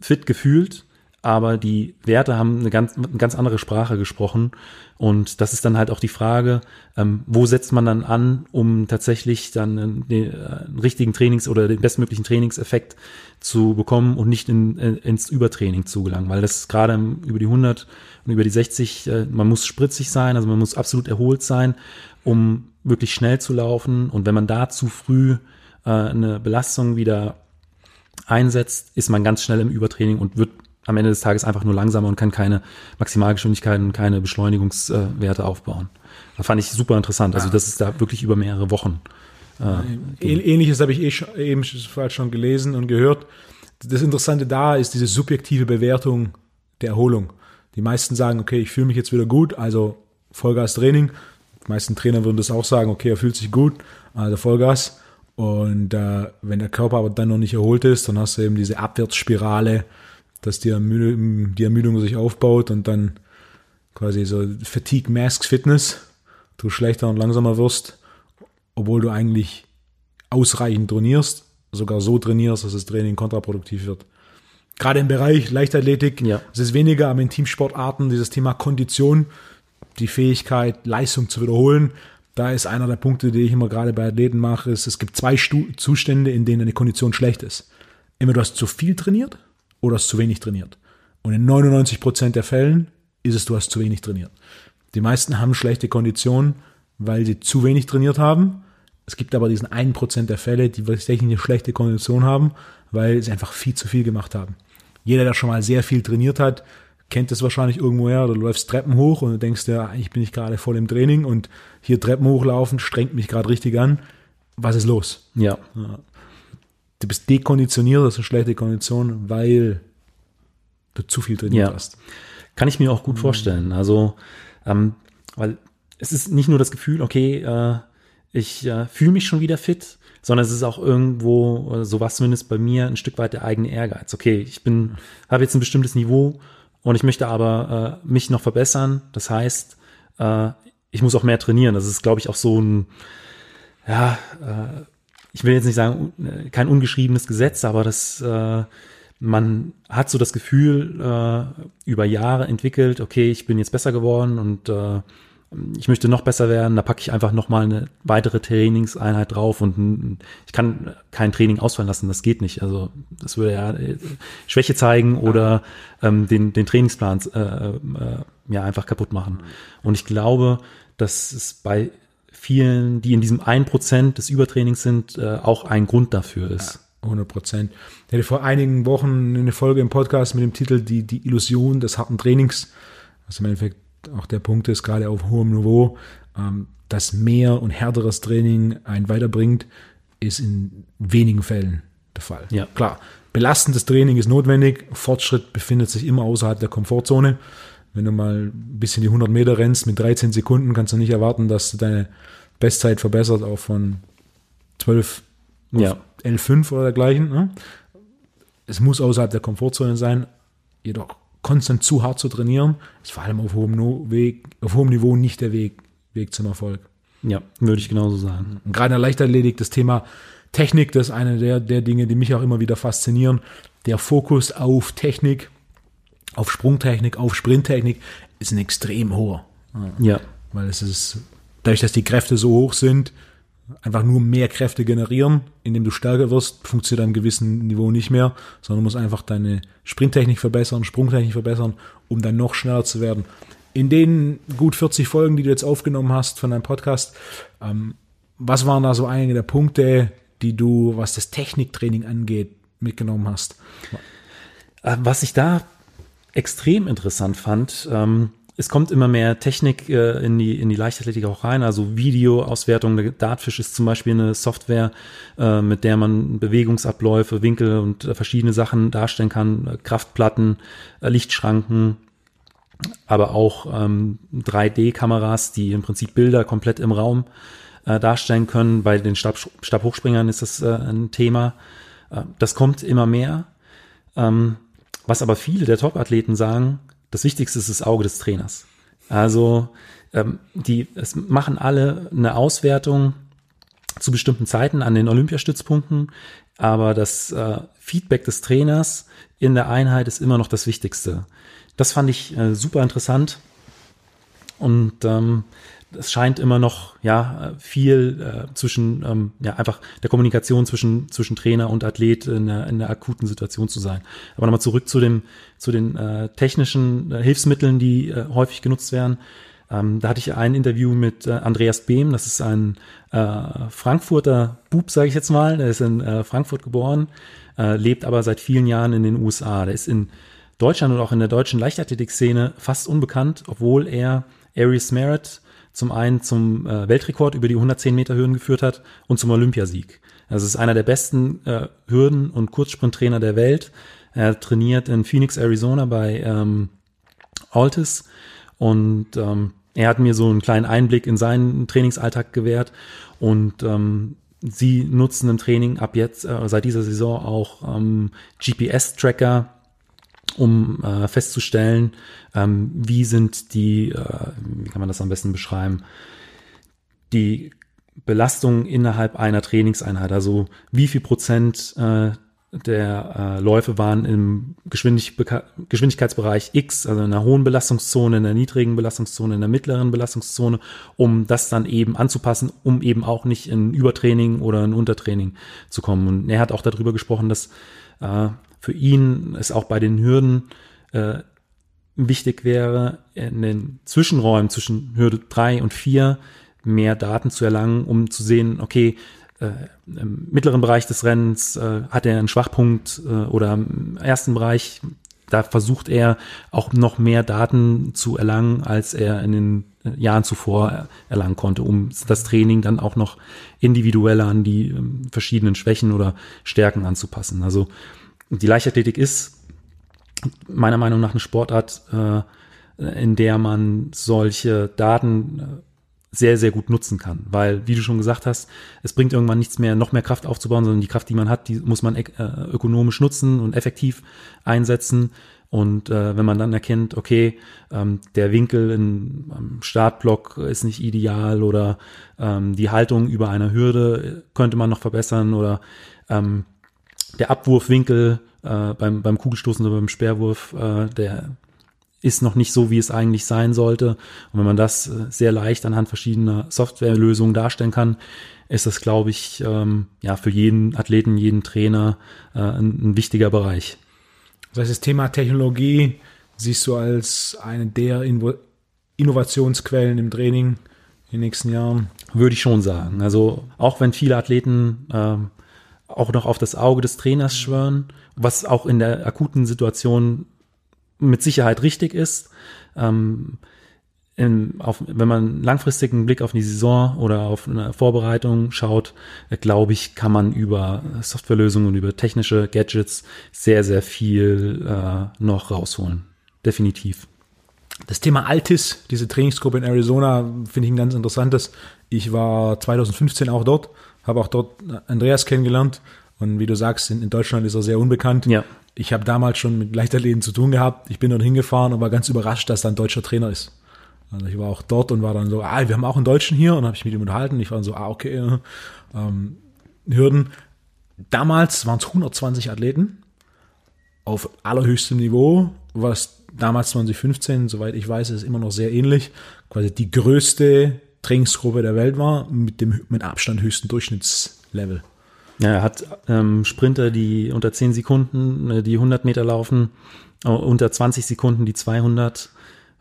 fit gefühlt, aber die Werte haben eine ganz, eine ganz andere Sprache gesprochen. Und das ist dann halt auch die Frage, ähm, wo setzt man dann an, um tatsächlich dann einen, den, äh, richtigen Trainings- oder den bestmöglichen Trainingseffekt zu bekommen und nicht in, in, ins Übertraining zu gelangen. Weil das gerade über die 100 und über die 60, äh, man muss spritzig sein, also man muss absolut erholt sein, um wirklich schnell zu laufen. Und wenn man da zu früh äh, eine Belastung wieder einsetzt, ist man ganz schnell im Übertraining und wird am Ende des Tages einfach nur langsamer und kann keine Maximalgeschwindigkeiten und keine Beschleunigungswerte aufbauen. Da fand ich super interessant. Also das ist da wirklich über mehrere Wochen. Ähn- Ähnliches habe ich eh schon, eben schon- schon gelesen und gehört. Das Interessante da ist diese subjektive Bewertung der Erholung. Die meisten sagen, okay, ich fühle mich jetzt wieder gut, also Vollgas Training. Die meisten Trainer würden das auch sagen, okay, er fühlt sich gut, also Vollgas. Und äh, wenn der Körper aber dann noch nicht erholt ist, dann hast du eben diese Abwärtsspirale, dass die, Ermüdung, die Ermüdung sich aufbaut und dann quasi so Fatigue Masks Fitness, du schlechter und langsamer wirst, obwohl du eigentlich ausreichend trainierst, sogar so trainierst, dass das Training kontraproduktiv wird. Gerade im Bereich Leichtathletik, Ja. es ist weniger, aber in Teamsportarten dieses Thema Kondition, die Fähigkeit, Leistung zu wiederholen, da ist einer der Punkte, die ich immer gerade bei Athleten mache, ist, es gibt zwei Zustände, in denen eine Kondition schlecht ist. Immer du hast zu viel trainiert oder hast zu wenig trainiert. Und in 99% der Fällen ist es, du hast zu wenig trainiert. Die meisten haben schlechte Konditionen, weil sie zu wenig trainiert haben. Es gibt aber diesen 1% der Fälle, die tatsächlich eine schlechte Kondition haben, weil sie einfach viel zu viel gemacht haben. Jeder, der schon mal sehr viel trainiert hat, kennt das wahrscheinlich irgendwoher. Du läufst Treppen hoch und du denkst dir, eigentlich bin ich gerade voll im Training und hier Treppen hochlaufen strengt mich gerade richtig an. Was ist los? Ja, Du bist dekonditioniert, das ist eine schlechte Kondition, weil du zu viel trainiert Ja. hast. Kann ich mir auch gut vorstellen. Also, ähm, weil es ist nicht nur das Gefühl, okay, äh, ich äh, fühle mich schon wieder fit, sondern es ist auch irgendwo, äh, so was zumindest bei mir, ein Stück weit der eigene Ehrgeiz. Okay, ich bin, habe jetzt ein bestimmtes Niveau und ich möchte aber äh, mich noch verbessern. Das heißt, äh, ich muss auch mehr trainieren. Das ist, glaube ich, auch so ein, ja, äh, ich will jetzt nicht sagen, äh, kein ungeschriebenes Gesetz, aber das, äh, man hat so das Gefühl äh, über Jahre entwickelt, okay, ich bin jetzt besser geworden und äh, ich möchte noch besser werden, da packe ich einfach noch mal eine weitere Trainingseinheit drauf und ich kann kein Training ausfallen lassen, das geht nicht. Also das würde ja äh, Schwäche zeigen oder ähm, den, den Trainingsplan äh, äh, ja einfach kaputt machen. Und ich glaube, dass es bei vielen, die in diesem ein Prozent des Übertrainings sind, äh, auch ein Grund dafür ist. Ja, 100 Prozent. Ich hatte vor einigen Wochen eine Folge im Podcast mit dem Titel Die, die Illusion des harten Trainings, was im Endeffekt auch der Punkt ist, gerade auf hohem Niveau, ähm, dass mehr und härteres Training einen weiterbringt, ist in wenigen Fällen der Fall. Ja. Klar, belastendes Training ist notwendig, Fortschritt befindet sich immer außerhalb der Komfortzone. Wenn du mal ein bisschen die 100 Meter rennst mit 13 Sekunden, kannst du nicht erwarten, dass du deine Bestzeit verbessert, auch von 12 ja. 11,5 oder dergleichen. Ne? Es muss außerhalb der Komfortzone sein, jedoch konstant zu hart zu trainieren, ist vor allem auf hohem, no Weg, auf hohem Niveau nicht der Weg, Weg zum Erfolg. Ja, würde ich genauso sagen. Und gerade in der Leichtathletik, das Thema Technik, das ist eine der, der Dinge, die mich auch immer wieder faszinieren. Der Fokus auf Technik, auf Sprungtechnik, auf Sprinttechnik ist ein extrem hoher. Ja. Weil es ist, dadurch, dass die Kräfte so hoch sind, einfach nur mehr Kräfte generieren, indem du stärker wirst, funktioniert am gewissen Niveau nicht mehr, sondern du musst einfach deine Sprinttechnik verbessern, Sprungtechnik verbessern, um dann noch schneller zu werden. In den gut 40 Folgen, die du jetzt aufgenommen hast von deinem Podcast, ähm, was waren da so einige der Punkte, die du, was das Techniktraining angeht, mitgenommen hast? Äh, was ich da extrem interessant fand, ähm, es kommt immer mehr Technik äh, in, die, in die Leichtathletik auch rein, also Videoauswertung. Dartfish ist zum Beispiel eine Software, äh, mit der man Bewegungsabläufe, Winkel und äh, verschiedene Sachen darstellen kann. Äh, Kraftplatten, äh, Lichtschranken, aber auch ähm, 3D-Kameras, die im Prinzip Bilder komplett im Raum äh, darstellen können. Bei den Stab, Stabhochspringern ist das ein Thema. das kommt immer mehr. Ähm, was aber viele der Top-Athleten sagen, das Wichtigste ist das Auge des Trainers. Also ähm, die es machen alle eine Auswertung zu bestimmten Zeiten an den Olympiastützpunkten, aber das äh, Feedback des Trainers in der Einheit ist immer noch das Wichtigste. Das fand ich äh, super interessant und ähm, es scheint immer noch ja viel äh, zwischen ähm, ja einfach der Kommunikation zwischen zwischen Trainer und Athlet in der, in der akuten Situation zu sein. Aber nochmal zurück zu dem zu den äh, technischen äh, Hilfsmitteln, die äh, häufig genutzt werden. Ähm, da hatte ich ein Interview mit äh, Andreas Behm, das ist ein äh, Frankfurter Bub, sage ich jetzt mal. Der ist in äh, Frankfurt geboren, äh, lebt aber seit vielen Jahren in den USA. Der ist in Deutschland und auch in der deutschen Leichtathletik-Szene fast unbekannt, obwohl er Aries Merritt zum einen zum äh, Weltrekord über die 110 Meter Hürden geführt hat und zum Olympiasieg. Also ist einer der besten äh, Hürden- und Kurzsprinttrainer der Welt. Er trainiert in Phoenix, Arizona bei ähm, Altis und ähm, er hat mir so einen kleinen Einblick in seinen Trainingsalltag gewährt und ähm, sie nutzen im Training ab jetzt, äh, seit dieser Saison auch ähm, GPS-Tracker, um äh, festzustellen, ähm, wie sind die, äh, wie kann man das am besten beschreiben, die Belastung innerhalb einer Trainingseinheit, also wie viel Prozent äh, der äh, Läufe waren im Geschwindig Geschwindigkeitsbereich X, also in einer hohen Belastungszone, in einer niedrigen Belastungszone, in einer mittleren Belastungszone, um das dann eben anzupassen, um eben auch nicht in Übertraining oder in Untertraining zu kommen. Und er hat auch darüber gesprochen, dass äh, für ihn es auch bei den Hürden äh, wichtig wäre, in den Zwischenräumen zwischen Hürde drei und vier mehr Daten zu erlangen, um zu sehen, okay, äh, im mittleren Bereich des Rennens äh, hat er einen Schwachpunkt äh, oder im ersten Bereich, da versucht er auch noch mehr Daten zu erlangen, als er in den Jahren zuvor erlangen konnte, um das Training dann auch noch individuell an die ähm, verschiedenen Schwächen oder Stärken anzupassen. Also die Leichtathletik ist meiner Meinung nach eine Sportart, äh, in der man solche Daten äh, sehr, sehr gut nutzen kann. Weil, wie du schon gesagt hast, es bringt irgendwann nichts mehr, noch mehr Kraft aufzubauen, sondern die Kraft, die man hat, die muss man äh, ökonomisch nutzen und effektiv einsetzen. Und äh, wenn man dann erkennt, okay, ähm, der Winkel im Startblock ist nicht ideal oder ähm, die Haltung über einer Hürde könnte man noch verbessern oder ähm, der Abwurfwinkel äh, beim, beim Kugelstoßen oder beim Speerwurf, äh, der ist noch nicht so, wie es eigentlich sein sollte. Und wenn man das äh, sehr leicht anhand verschiedener Softwarelösungen darstellen kann, ist das, glaube ich, ähm, ja für jeden Athleten, jeden Trainer äh, ein, ein wichtiger Bereich. Das heißt, das Thema Technologie siehst du als eine der Invo Innovationsquellen im Training in den nächsten Jahren? Würde ich schon sagen. Also auch wenn viele Athleten ähm, auch noch auf das Auge des Trainers schwören, was auch in der akuten Situation mit Sicherheit richtig ist. Ähm, in, auf, wenn man langfristigen Blick auf die Saison oder auf eine Vorbereitung schaut, äh, glaube ich, kann man über Softwarelösungen und über technische Gadgets sehr, sehr viel äh, noch rausholen. Definitiv. Das Thema Altis, diese Trainingsgruppe in Arizona, finde ich ein ganz interessantes. Ich war 2015 auch dort, habe auch dort Andreas kennengelernt. Und wie du sagst, in, in Deutschland ist er sehr unbekannt. Ja ich habe damals schon mit Leichtathleten zu tun gehabt. Ich bin dort hingefahren und war ganz überrascht, dass da ein deutscher Trainer ist. Also ich war auch dort und war dann so, ah, wir haben auch einen Deutschen hier und habe ich mit ihm unterhalten. Ich war dann so, ah, okay, ähm, Hürden. Damals waren es 120 Athleten auf allerhöchstem Niveau, was damals 2015, soweit ich weiß, ist immer noch sehr ähnlich, quasi die größte Trainingsgruppe der Welt war, mit dem mit Abstand höchsten Durchschnittslevel. Ja, er hat ähm, Sprinter, die unter 10 Sekunden äh, die 100 Meter laufen, äh, unter 20 Sekunden die 200.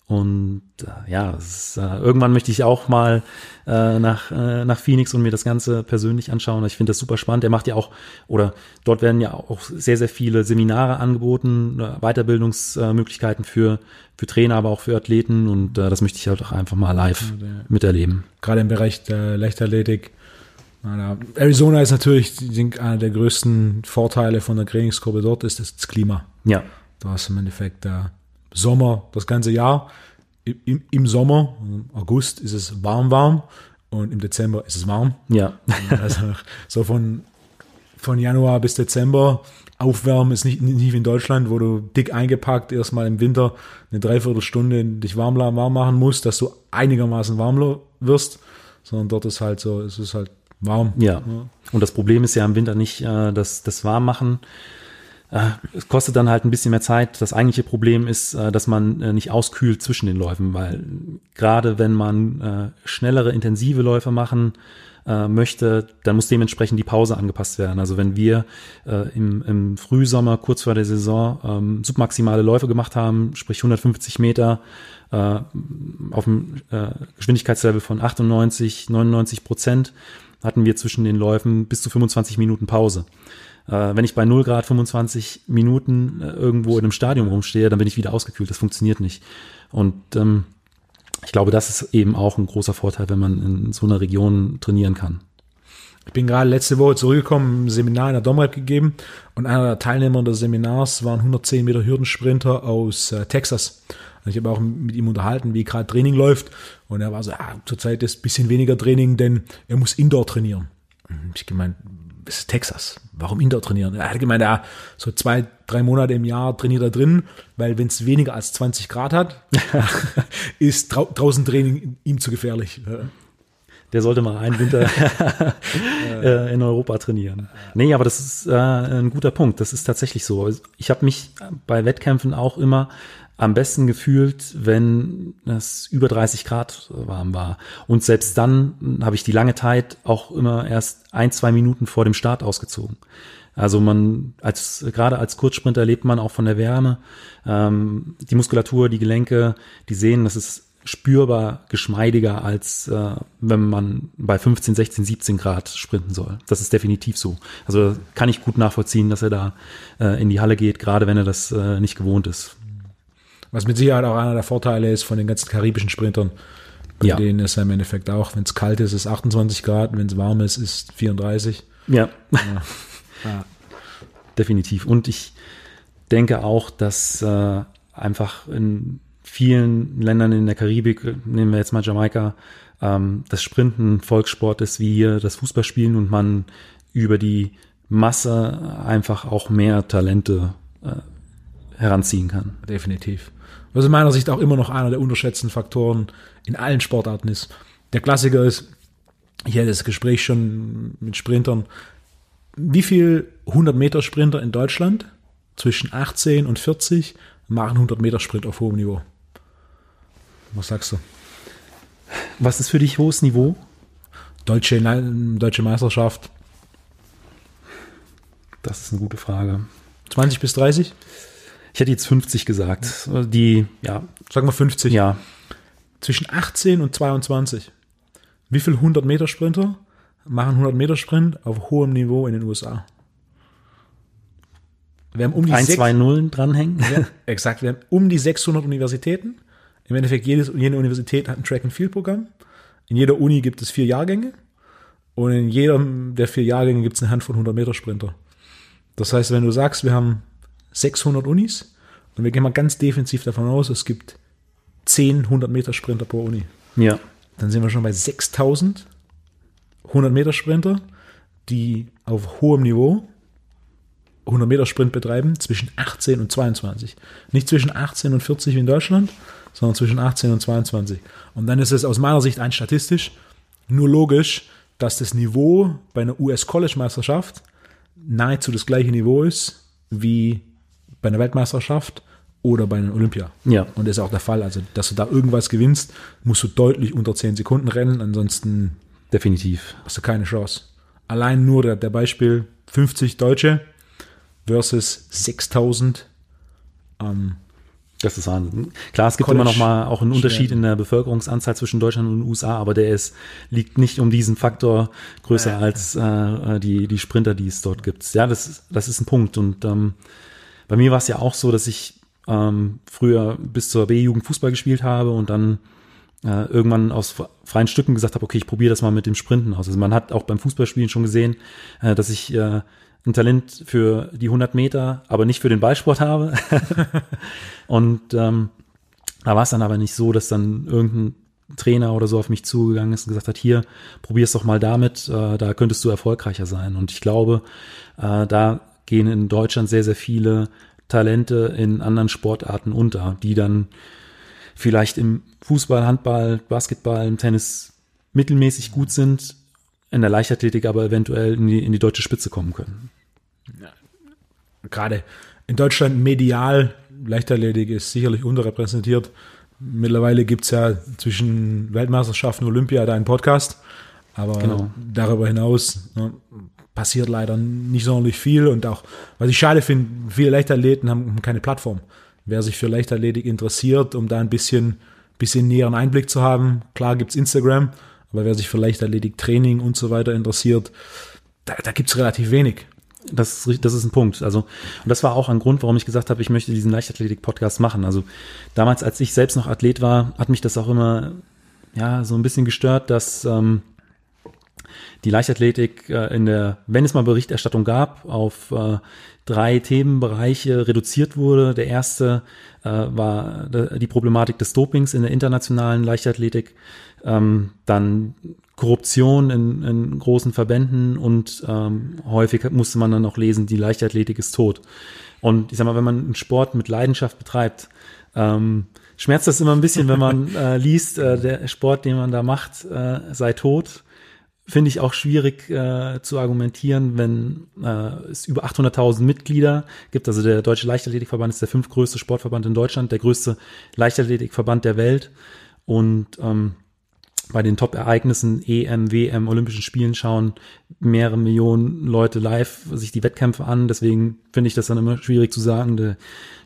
Und äh, ja, ist, äh, irgendwann möchte ich auch mal äh, nach, äh, nach Phoenix und mir das Ganze persönlich anschauen. Ich finde das super spannend. Er macht ja auch, oder dort werden ja auch sehr, sehr viele Seminare angeboten, äh, Weiterbildungsmöglichkeiten für, für Trainer, aber auch für Athleten. Und äh, das möchte ich halt auch einfach mal live miterleben. Gerade im Bereich der Leichtathletik Arizona ist natürlich einer der größten Vorteile von der Trainingsgruppe dort, ist das Klima. Ja. Du hast im Endeffekt der Sommer das ganze Jahr. Im, Im Sommer, im August ist es warm, warm und im Dezember ist es warm. Ja. Also so von, von Januar bis Dezember aufwärmen ist nicht, nicht wie in Deutschland, wo du dick eingepackt erstmal im Winter eine Dreiviertelstunde dich warm, warm machen musst, dass du einigermaßen warm wirst, sondern dort ist halt so, es ist halt warm. Ja. ja. Und das Problem ist ja im Winter nicht äh, das, das Warmmachen. Äh, es kostet dann halt ein bisschen mehr Zeit. Das eigentliche Problem ist, äh, dass man äh, nicht auskühlt zwischen den Läufen, weil gerade wenn man schnellere, intensive Läufe machen möchte, dann muss dementsprechend die Pause angepasst werden. Also wenn wir im, im Frühsommer, kurz vor der Saison, ähm, submaximale Läufe gemacht haben, sprich 150 Meter, auf dem Geschwindigkeitslevel von 98, 99 Prozent, hatten wir zwischen den Läufen bis zu 25 Minuten Pause. Äh, wenn ich bei 0 Grad 25 Minuten äh, irgendwo in einem Stadion rumstehe, dann bin ich wieder ausgekühlt. Das funktioniert nicht. Und ähm, ich glaube, das ist eben auch ein großer Vorteil, wenn man in so einer Region trainieren kann. Ich bin gerade letzte Woche zurückgekommen, ein Seminar in der Domrep gegeben und einer der Teilnehmer des Seminars war ein 110 Meter Hürdensprinter aus äh, Texas. Ich habe auch mit ihm unterhalten, wie gerade Training läuft. Und er war so, ah, zurzeit ist ein bisschen weniger Training, denn er muss Indoor trainieren. Ich gemeint, das ist Texas. Warum Indoor trainieren? Er hat gemeint, ja, so zwei, drei Monate im Jahr trainiert er drin, weil wenn es weniger als 20 Grad hat, ist drau draußen Training ihm zu gefährlich. Der sollte mal einen Winter äh, in Europa trainieren. Nee, aber das ist äh, ein guter Punkt. Das ist tatsächlich so. Ich habe mich bei Wettkämpfen auch immer am besten gefühlt, wenn es über 30 Grad warm war. Und selbst dann habe ich die lange Zeit auch immer erst ein, zwei Minuten vor dem Start ausgezogen. Also man, als, gerade als Kurzsprinter lebt man auch von der Wärme. Ähm, die Muskulatur, die Gelenke, die sehen, das ist spürbar geschmeidiger, als äh, wenn man bei 15, 16, 17 Grad sprinten soll. Das ist definitiv so. Also kann ich gut nachvollziehen, dass er da äh, in die Halle geht, gerade wenn er das äh, nicht gewohnt ist. Was mit Sicherheit auch einer der Vorteile ist von den ganzen karibischen Sprintern. Bei ja. denen ist ja im Endeffekt auch, wenn es kalt ist, ist 28 Grad, wenn es warm ist, ist 34. Ja. ja. ja. Definitiv. Und ich denke auch, dass äh, einfach in vielen Ländern in der Karibik, nehmen wir jetzt mal Jamaika, ähm, das Sprinten Volkssport ist wie hier das Fußballspielen und man über die Masse einfach auch mehr Talente äh, heranziehen kann. Definitiv. Was in meiner Sicht auch immer noch einer der unterschätzten Faktoren in allen Sportarten ist. Der Klassiker ist, ich hatte das Gespräch schon mit Sprintern, wie viel 100 Meter Sprinter in Deutschland zwischen 18 und 40 machen 100 Meter Sprint auf hohem Niveau? Was sagst du? Was ist für dich hohes Niveau? Deutsche, Deutsche Meisterschaft. Das ist eine gute Frage. 20 bis 30? Ich hätte jetzt 50 gesagt. Die, ja. Sagen wir 50. Ja. Zwischen 18 und 22. Wie viel 100 Meter Sprinter machen 100 Meter Sprint auf hohem Niveau in den USA? Wir haben um die 1, 2 Nullen dranhängen. Ja, exakt. Wir haben um die 600 Universitäten. Im Endeffekt, jedes, jede Universität hat ein Track-and-Field-Programm. In jeder Uni gibt es vier Jahrgänge. Und in jedem der vier Jahrgänge gibt es eine Handvoll 100 Meter Sprinter. Das heißt, wenn du sagst, wir haben 600 Unis und wir gehen mal ganz defensiv davon aus, es gibt 10 100 Meter Sprinter pro Uni. Ja. Dann sind wir schon bei 6000 100 Meter Sprinter, die auf hohem Niveau 100 Meter Sprint betreiben, zwischen 18 und 22. Nicht zwischen 18 und 40 wie in Deutschland, sondern zwischen 18 und 22. Und dann ist es aus meiner Sicht ein statistisch nur logisch, dass das Niveau bei einer US-College-Meisterschaft nahezu das gleiche Niveau ist wie bei einer Weltmeisterschaft oder bei einer Olympia. Ja. Und das ist auch der Fall. Also, dass du da irgendwas gewinnst, musst du deutlich unter 10 Sekunden rennen, ansonsten definitiv hast du keine Chance. Allein nur der, der Beispiel 50 Deutsche versus 6000 ähm, das ist Wahnsinn. Klar, es gibt College immer noch mal auch einen Unterschied in der Bevölkerungsanzahl zwischen Deutschland und den USA, aber der ist, liegt nicht um diesen Faktor größer äh, als äh, die, die Sprinter, die es dort gibt. Ja, das, das ist ein Punkt. Und ähm, bei mir war es ja auch so, dass ich ähm, früher bis zur B-Jugend Fußball gespielt habe und dann äh, irgendwann aus freien Stücken gesagt habe, okay, ich probiere das mal mit dem Sprinten aus. Also man hat auch beim Fußballspielen schon gesehen, äh, dass ich äh, ein Talent für die 100 Meter, aber nicht für den Ballsport habe. und ähm, da war es dann aber nicht so, dass dann irgendein Trainer oder so auf mich zugegangen ist und gesagt hat, hier, probier's doch mal damit, äh, da könntest du erfolgreicher sein. Und ich glaube, äh, da gehen in Deutschland sehr, sehr viele Talente in anderen Sportarten unter, die dann vielleicht im Fußball, Handball, Basketball, im Tennis mittelmäßig gut sind, in der Leichtathletik aber eventuell in die, in die deutsche Spitze kommen können. Gerade in Deutschland medial, Leichtathletik ist sicherlich unterrepräsentiert. Mittlerweile gibt es ja zwischen Weltmeisterschaften und Olympia da einen Podcast. Aber genau. darüber hinaus ne, passiert leider nicht sonderlich viel. Und auch, was ich schade finde, viele Leichtathleten haben keine Plattform. Wer sich für Leichtathletik interessiert, um da ein bisschen, bisschen näheren Einblick zu haben, klar gibt es Instagram, aber wer sich für Leichtathletik, Training und so weiter interessiert, da, da gibt es relativ wenig. Das ist, das ist ein Punkt. Also, und das war auch ein Grund, warum ich gesagt habe, ich möchte diesen Leichtathletik-Podcast machen. Also, damals, als ich selbst noch Athlet war, hat mich das auch immer, ja, so ein bisschen gestört, dass ähm, die Leichtathletik äh, in der, wenn es mal Berichterstattung gab, auf äh, drei Themenbereiche reduziert wurde. Der erste äh, war die Problematik des Dopings in der internationalen Leichtathletik ähm, dann Korruption in, in großen Verbänden und ähm, häufig musste man dann auch lesen, die Leichtathletik ist tot. Und ich sag mal, wenn man einen Sport mit Leidenschaft betreibt, ähm, schmerzt das immer ein bisschen, wenn man äh, liest, äh, der Sport, den man da macht, äh, sei tot. Finde ich auch schwierig äh, zu argumentieren, wenn äh, es über 800.000 Mitglieder gibt. Also der Deutsche Leichtathletikverband ist der fünftgrößte Sportverband in Deutschland, der größte Leichtathletikverband der Welt. Und ähm, bei den Top-Ereignissen EM, WM, Olympischen Spielen schauen mehrere Millionen Leute live sich die Wettkämpfe an. Deswegen finde ich das dann immer schwierig zu sagen. Der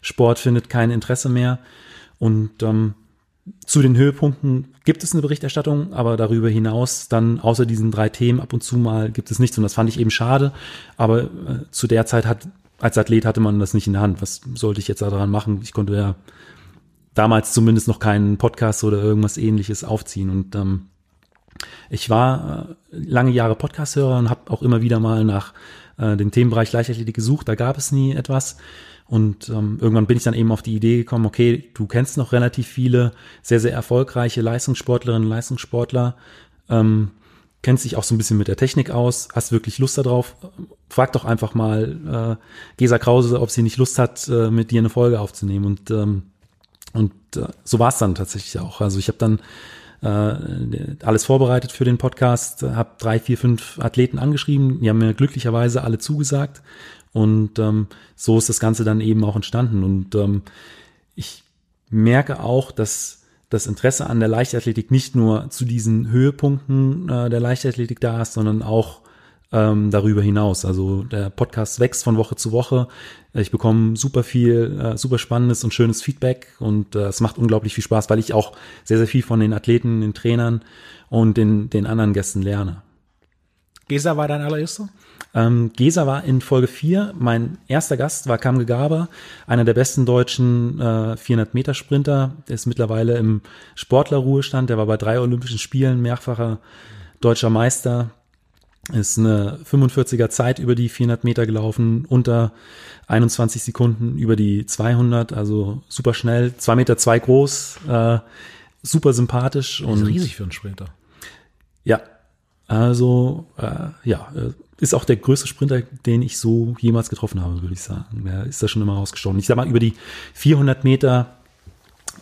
Sport findet kein Interesse mehr. Und ähm, zu den Höhepunkten gibt es eine Berichterstattung, aber darüber hinaus dann außer diesen drei Themen ab und zu mal gibt es nichts. Und das fand ich eben schade. Aber äh, zu der Zeit hat als Athlet hatte man das nicht in der Hand. Was sollte ich jetzt daran machen? Ich konnte ja damals zumindest noch keinen Podcast oder irgendwas ähnliches aufziehen. Und ähm, ich war äh, lange Jahre Podcast-Hörer und habe auch immer wieder mal nach äh, den Themenbereich Leichtathletik gesucht, da gab es nie etwas. Und ähm, irgendwann bin ich dann eben auf die Idee gekommen, okay, du kennst noch relativ viele sehr, sehr erfolgreiche Leistungssportlerinnen, Leistungssportler, ähm, kennst dich auch so ein bisschen mit der Technik aus, hast wirklich Lust darauf, frag doch einfach mal äh, Gesa Krause, ob sie nicht Lust hat, äh, mit dir eine Folge aufzunehmen. Und, ähm, und äh, so war es dann tatsächlich auch. Also ich habe dann alles vorbereitet für den Podcast, habe drei, vier, fünf Athleten angeschrieben, die haben mir glücklicherweise alle zugesagt. Und ähm, so ist das Ganze dann eben auch entstanden. Und ähm, ich merke auch, dass das Interesse an der Leichtathletik nicht nur zu diesen Höhepunkten äh, der Leichtathletik da ist, sondern auch ähm, darüber hinaus. Also der Podcast wächst von Woche zu Woche. Ich bekomme super viel, äh, super spannendes und schönes Feedback und äh, es macht unglaublich viel Spaß, weil ich auch sehr, sehr viel von den Athleten, den Trainern und den, den anderen Gästen lerne. Gesa war dein allererster? Ähm, Gesa war in Folge 4. Mein erster Gast war Kamge Gaber, einer der besten deutschen äh, 400 Meter Sprinter. Der ist mittlerweile im Sportlerruhestand. Der war bei drei Olympischen Spielen mehrfacher deutscher Meister. Ist eine 45er Zeit über die 400 Meter gelaufen, unter 21 Sekunden über die 200, also super schnell, zwei Meter zwei groß, äh, super sympathisch und riesig für einen Sprinter. Ja, also äh, ja, äh, ist auch der größte Sprinter, den ich so jemals getroffen habe, würde ich sagen. Der ist da schon immer rausgestochen. Ich sag mal, über die 400 Meter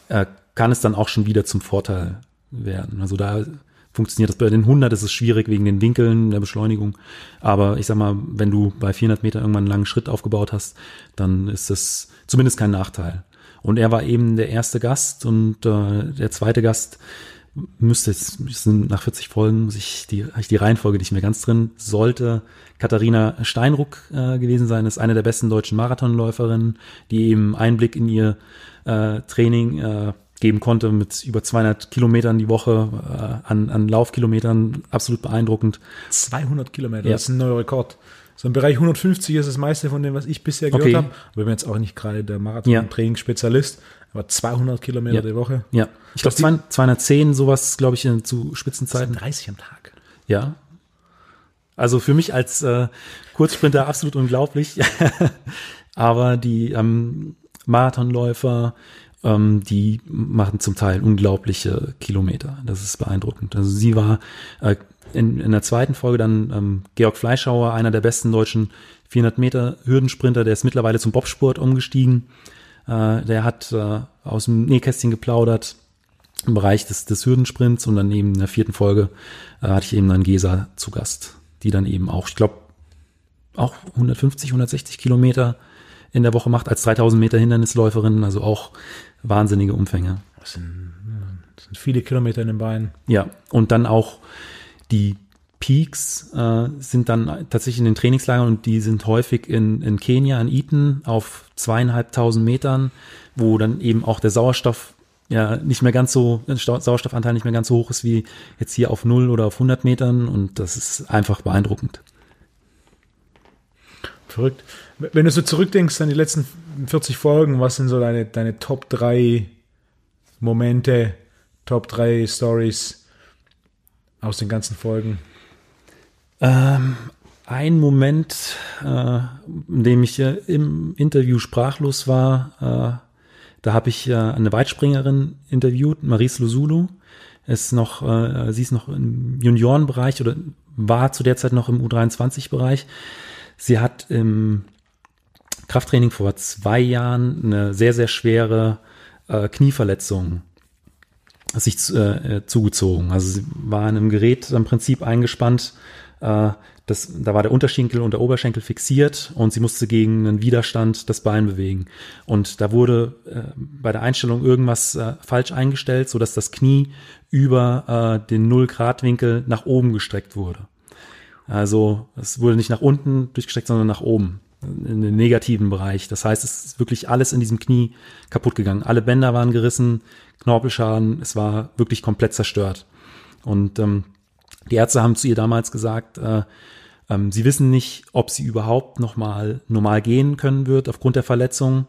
äh, kann es dann auch schon wieder zum Vorteil werden. Also da funktioniert das. Bei den 100 ist es schwierig wegen den Winkeln der Beschleunigung. Aber ich sag mal, wenn du bei 400 Meter irgendwann einen langen Schritt aufgebaut hast, dann ist das zumindest kein Nachteil. Und er war eben der erste Gast und äh, der zweite Gast müsste jetzt müssen nach 40 Folgen sich die ich die Reihenfolge nicht mehr ganz drin sollte Katharina Steinruck äh, gewesen sein ist eine der besten deutschen Marathonläuferinnen die eben Einblick in ihr äh, Training äh, geben konnte mit über 200 Kilometern die Woche äh, an, an Laufkilometern absolut beeindruckend 200 Kilometer ja. das ist ein neuer Rekord so im Bereich 150 ist das meiste von dem was ich bisher gehört okay. habe aber ich bin jetzt auch nicht gerade der Marathon-Training-Spezialist ja aber 200 Kilometer ja. die Woche. Ja. Ich glaube 210, sowas, glaube ich, in, zu Spitzenzeiten. 30 am Tag. Ja. Also für mich als äh, Kurzsprinter absolut unglaublich. aber die ähm, Marathonläufer, ähm, die machen zum Teil unglaubliche Kilometer. Das ist beeindruckend. Also sie war äh, in, in der zweiten Folge dann ähm, Georg Fleischhauer, einer der besten deutschen 400 Meter Hürdensprinter, der ist mittlerweile zum Bobsport umgestiegen. Äh, der hat äh, aus dem Nähkästchen geplaudert im Bereich des, des Hürdensprints und dann eben in der vierten Folge äh, hatte ich eben dann Gesa zu Gast, die dann eben auch, ich glaube, auch 150, 160 Kilometer in der Woche macht als 3000 Meter Hindernisläuferin, also auch wahnsinnige Umfänge. Das sind, das sind viele Kilometer in den Beinen. Ja, und dann auch die Peaks äh, sind dann tatsächlich in den Trainingslagern und die sind häufig in, in Kenia, in Eton auf zweieinhalbtausend Metern, wo dann eben auch der Sauerstoff ja nicht mehr ganz so, der Sauerstoffanteil nicht mehr ganz so hoch ist wie jetzt hier auf null oder auf 100 Metern und das ist einfach beeindruckend. Verrückt. Wenn du so zurückdenkst an die letzten 40 Folgen, was sind so deine, deine Top 3 Momente, Top 3 Stories aus den ganzen Folgen? Ähm, ein Moment, äh, in dem ich äh, im Interview sprachlos war, äh, da habe ich äh, eine Weitspringerin interviewt, Maris Luzulu. Ist noch, äh, sie ist noch im Juniorenbereich oder war zu der Zeit noch im U23-Bereich. Sie hat im Krafttraining vor zwei Jahren eine sehr, sehr schwere äh, Knieverletzung sich äh, zugezogen. Also sie war in einem Gerät im Prinzip eingespannt, äh, das, da war der Unterschenkel und der Oberschenkel fixiert und sie musste gegen einen Widerstand das Bein bewegen. Und da wurde äh, bei der Einstellung irgendwas äh, falsch eingestellt, sodass das Knie über äh, den Null-Grad-Winkel nach oben gestreckt wurde. Also es wurde nicht nach unten durchgestreckt, sondern nach oben in den negativen Bereich. Das heißt, es ist wirklich alles in diesem Knie kaputt gegangen. Alle Bänder waren gerissen, Knorpelschaden, es war wirklich komplett zerstört. Und ähm, die Ärzte haben zu ihr damals gesagt, äh, ähm, sie wissen nicht, ob sie überhaupt noch mal normal gehen können wird aufgrund der Verletzung.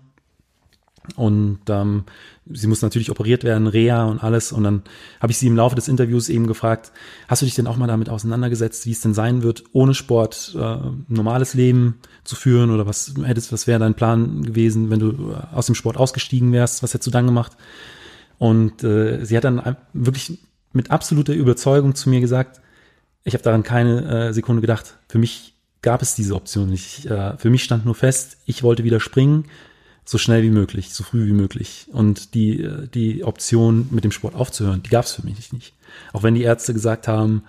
Und ähm, sie muss natürlich operiert werden, Reha und alles. Und dann habe ich sie im Laufe des Interviews eben gefragt, hast du dich denn auch mal damit auseinandergesetzt, wie es denn sein wird, ohne Sport äh, normales Leben zu führen? Oder was hättest, was wäre dein Plan gewesen, wenn du aus dem Sport ausgestiegen wärst? Was hättest du dann gemacht? Und äh, sie hat dann wirklich mit absoluter Überzeugung zu mir gesagt, ich habe daran keine äh, Sekunde gedacht. Für mich gab es diese Option nicht. Äh, für mich stand nur fest, ich wollte wieder springen so schnell wie möglich, so früh wie möglich. Und die, die Option, mit dem Sport aufzuhören, die gab es für mich nicht. Auch wenn die Ärzte gesagt haben,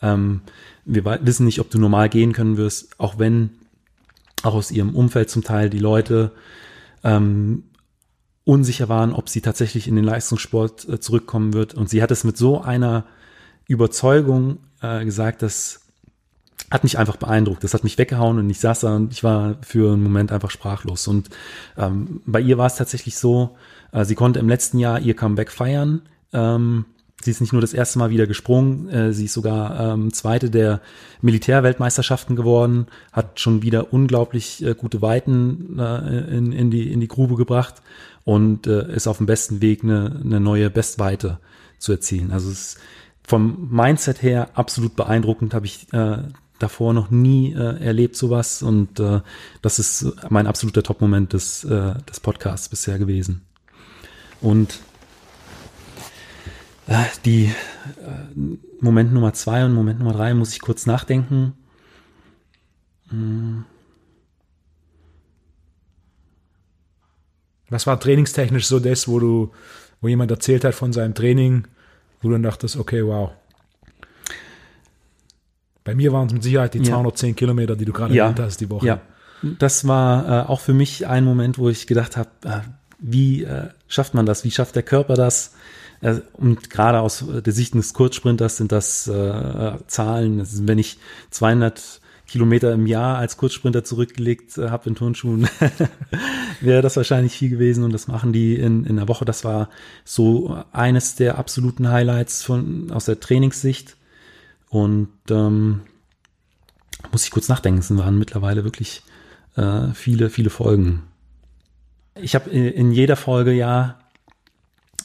ähm, wir wissen nicht, ob du normal gehen können wirst, auch wenn auch aus ihrem Umfeld zum Teil die Leute ähm, unsicher waren, ob sie tatsächlich in den Leistungssport äh, zurückkommen wird. Und sie hat es mit so einer Überzeugung äh, gesagt, dass hat mich einfach beeindruckt. Das hat mich weggehauen und ich saß da und ich war für einen Moment einfach sprachlos. Und ähm, bei ihr war es tatsächlich so, äh, sie konnte im letzten Jahr ihr Comeback feiern. Ähm, sie ist nicht nur das erste Mal wieder gesprungen, äh, sie ist sogar ähm, zweite der Militärweltmeisterschaften geworden, hat schon wieder unglaublich äh, gute Weiten äh, in, in, die, in die Grube gebracht und äh, ist auf dem besten Weg, eine, eine neue Bestweite zu erzielen. Also es ist vom Mindset her absolut beeindruckend, habe ich äh, davor noch nie äh, erlebt sowas und äh, das ist mein absoluter Top-Moment des, äh, des Podcasts bisher gewesen. Und äh, die äh, Moment Nummer zwei und Moment Nummer drei muss ich kurz nachdenken. Hm. Was war trainingstechnisch so das, wo du, wo jemand erzählt hat von seinem Training, wo du dann dachtest, okay, wow, bei mir waren es mit Sicherheit die 210 Kilometer, die du gerade ja. erwähnt hast, die Woche. Ja, das war äh, auch für mich ein Moment, wo ich gedacht habe, äh, wie äh, schafft man das? Wie schafft der Körper das? Äh, und gerade aus der Sicht des Kurzsprinters sind das äh, Zahlen. Das ist, wenn ich 200 Kilometer im Jahr als Kurzsprinter zurückgelegt äh, habe in Turnschuhen, wäre das wahrscheinlich viel gewesen. Und das machen die in, in einer Woche. Das war so eines der absoluten Highlights von aus der Trainingssicht. Und ähm, muss ich kurz nachdenken, es waren mittlerweile wirklich äh, viele, viele Folgen. Ich habe in jeder Folge ja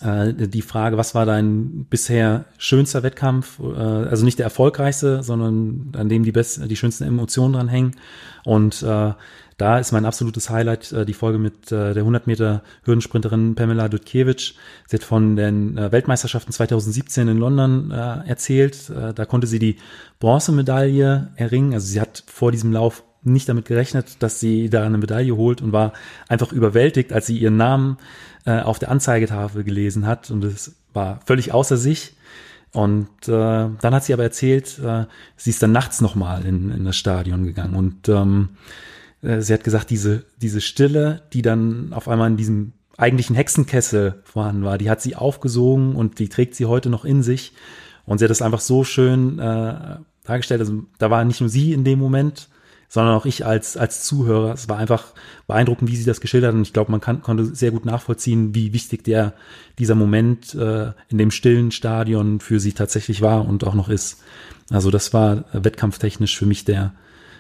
äh, die Frage, was war dein bisher schönster Wettkampf? Äh, also nicht der erfolgreichste, sondern an dem die, best, die schönsten Emotionen dran hängen. Und äh, da ist mein absolutes Highlight äh, die Folge mit äh, der 100 Meter Hürdensprinterin Pamela Dutkiewicz. Sie hat von den äh, Weltmeisterschaften 2017 in London äh, erzählt. Äh, da konnte sie die Bronzemedaille erringen. Also sie hat vor diesem Lauf nicht damit gerechnet, dass sie da eine Medaille holt und war einfach überwältigt, als sie ihren Namen äh, auf der Anzeigetafel gelesen hat. Und es war völlig außer sich. Und äh, dann hat sie aber erzählt, äh, sie ist dann nachts nochmal in, in das Stadion gegangen. Und ähm, äh, sie hat gesagt, diese, diese Stille, die dann auf einmal in diesem eigentlichen Hexenkessel vorhanden war, die hat sie aufgesogen und die trägt sie heute noch in sich. Und sie hat das einfach so schön äh, dargestellt. Also da war nicht nur sie in dem Moment, sondern auch ich als, als Zuhörer. Es war einfach beeindruckend, wie sie das geschildert hat. Und ich glaube, man kann, konnte sehr gut nachvollziehen, wie wichtig der, dieser Moment äh, in dem stillen Stadion für sie tatsächlich war und auch noch ist. Also das war äh, wettkampftechnisch für mich der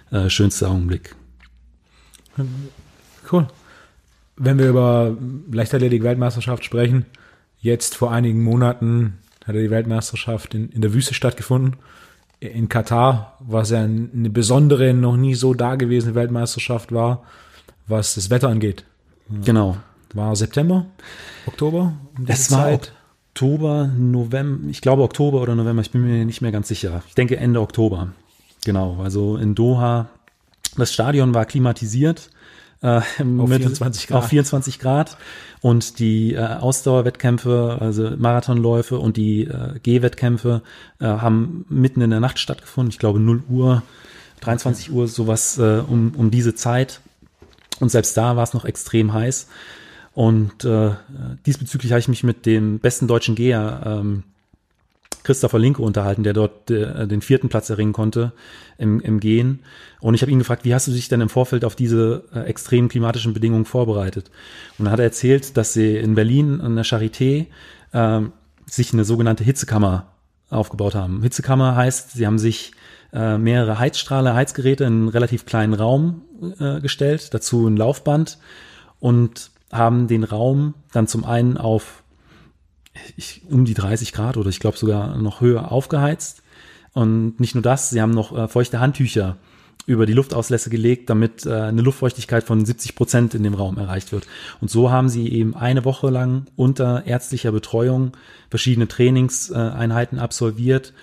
äh, schönste Augenblick. Cool. Wenn wir über Leichtathletik-Weltmeisterschaft sprechen, jetzt vor einigen Monaten hat die Weltmeisterschaft in, in der Wüste stattgefunden. In Katar, was ja eine besondere, noch nie so dagewesene Weltmeisterschaft war, was das Wetter angeht. Genau. War September, Oktober? Um es war Zeit? Oktober, November, ich glaube Oktober oder November, ich bin mir nicht mehr ganz sicher. Ich denke Ende Oktober. Genau, also in Doha das Stadion war klimatisiert. Äh, auf, 24 Grad. auf 24 Grad. Und die äh, Ausdauerwettkämpfe, also Marathonläufe und die äh, Gehwettkämpfe äh, haben mitten in der Nacht stattgefunden. Ich glaube 0 Uhr, 23 okay. Uhr, sowas äh, um, um diese Zeit. Und selbst da war es noch extrem heiß. Und äh, diesbezüglich habe ich mich mit dem besten deutschen Geher ähm, Christopher Linke unterhalten, der dort äh, den vierten Platz erringen konnte im, im Gehen. Und ich habe ihn gefragt, wie hast du dich denn im Vorfeld auf diese äh, extremen klimatischen Bedingungen vorbereitet? Und dann hat er erzählt, dass sie in Berlin an der Charité äh, sich eine sogenannte Hitzekammer aufgebaut haben. Hitzekammer heißt, sie haben sich äh, mehrere Heizstrahler, Heizgeräte in einen relativ kleinen Raum äh, gestellt, dazu ein Laufband und haben den Raum dann zum einen auf ich, um die 30 Grad oder ich glaube sogar noch höher aufgeheizt. Und nicht nur das, sie haben noch äh, feuchte Handtücher über die Luftauslässe gelegt, damit äh, eine Luftfeuchtigkeit von 70 Prozent in dem Raum erreicht wird. Und so haben sie eben eine Woche lang unter ärztlicher Betreuung verschiedene Trainingseinheiten absolviert,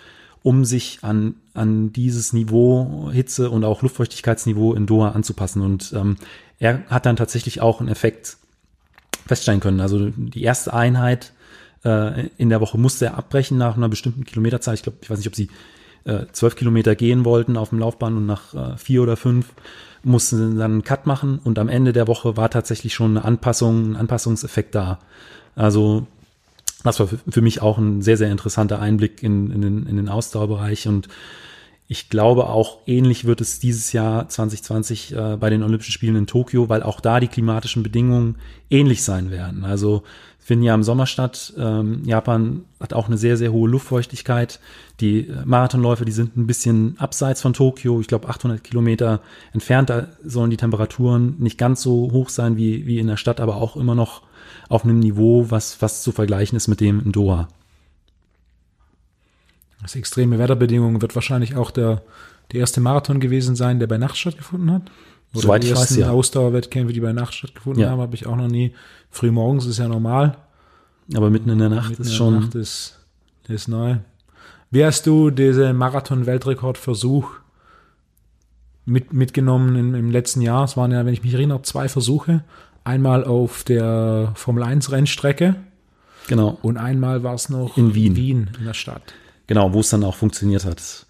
um sich an, an dieses Niveau Hitze und auch Luftfeuchtigkeitsniveau in Doha anzupassen. Und ähm, er hat dann tatsächlich auch einen Effekt feststellen können. Also die erste Einheit äh, in der Woche musste er abbrechen nach einer bestimmten Kilometerzahl. Ich glaube, ich weiß nicht, ob sie äh, zwölf Kilometer gehen wollten auf dem Laufbahn und nach äh, vier oder fünf mussten sie dann einen Cut machen und am Ende der Woche war tatsächlich schon eine Anpassung, ein Anpassungseffekt da. Also das war für mich auch ein sehr, sehr interessanter Einblick in, in, den, in den Ausdauerbereich und ich glaube auch ähnlich wird es dieses Jahr 2020 äh, bei den Olympischen Spielen in Tokio, weil auch da die klimatischen Bedingungen ähnlich sein werden. Also finden ja im Sommer statt. Ähm, Japan hat auch eine sehr, sehr hohe Luftfeuchtigkeit. Die äh, Marathonläufe, die sind ein bisschen abseits von Tokio. Ich glaube, 800 Kilometer entfernt. Da sollen die Temperaturen nicht ganz so hoch sein wie, wie in der Stadt, aber auch immer noch auf einem Niveau, was fast zu vergleichen ist mit dem in Doha. Das extreme Wetterbedingungen wird wahrscheinlich auch der, der erste Marathon gewesen sein, der bei Nacht stattgefunden hat. Oder Soweit ich weiß, ja. Ausdauerwettkämpfe, die bei Nacht stattgefunden ja. haben, habe ich auch noch nie. Frühmorgens ist ja normal. Aber mitten in der Nacht mitten ist schon. Nacht ist, ist neu. Wie hast du diese Marathon-Weltrekordversuch mit, mitgenommen im, im letzten Jahr? Es waren ja, wenn ich mich erinnere, zwei Versuche. Einmal auf der Formel 1 Rennstrecke. Genau. Und einmal war es noch in Wien. Wien, in der Stadt. Genau, wo es dann auch funktioniert hat.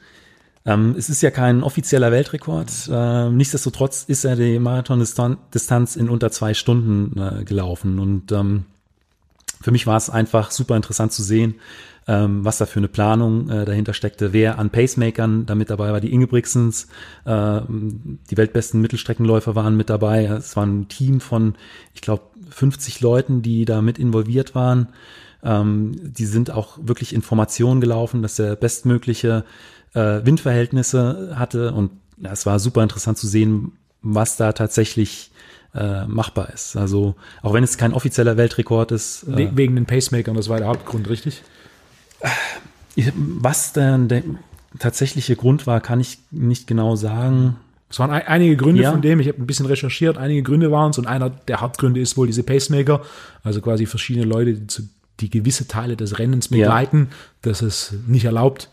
Ähm, es ist ja kein offizieller Weltrekord. Ähm, nichtsdestotrotz ist er die Marathon-Distanz in unter zwei Stunden äh, gelaufen. Und ähm, für mich war es einfach super interessant zu sehen, ähm, was da für eine Planung äh, dahinter steckte, wer an Pacemakern da mit dabei war. Die Ingebrigtsens, äh, die weltbesten Mittelstreckenläufer waren mit dabei. Es war ein Team von, ich glaube, 50 Leuten, die da mit involviert waren. Ähm, die sind auch wirklich Informationen gelaufen, dass der bestmögliche äh, Windverhältnisse hatte und ja, es war super interessant zu sehen, was da tatsächlich äh, machbar ist. Also auch wenn es kein offizieller Weltrekord ist. Äh, Wegen den Pacemakern, das war der Hauptgrund, richtig? Was denn der tatsächliche Grund war, kann ich nicht genau sagen. Es waren einige Gründe ja. von dem, ich habe ein bisschen recherchiert, einige Gründe waren es und einer der Hauptgründe ist wohl diese Pacemaker, also quasi verschiedene Leute, die, zu, die gewisse Teile des Rennens begleiten, ja. das ist nicht erlaubt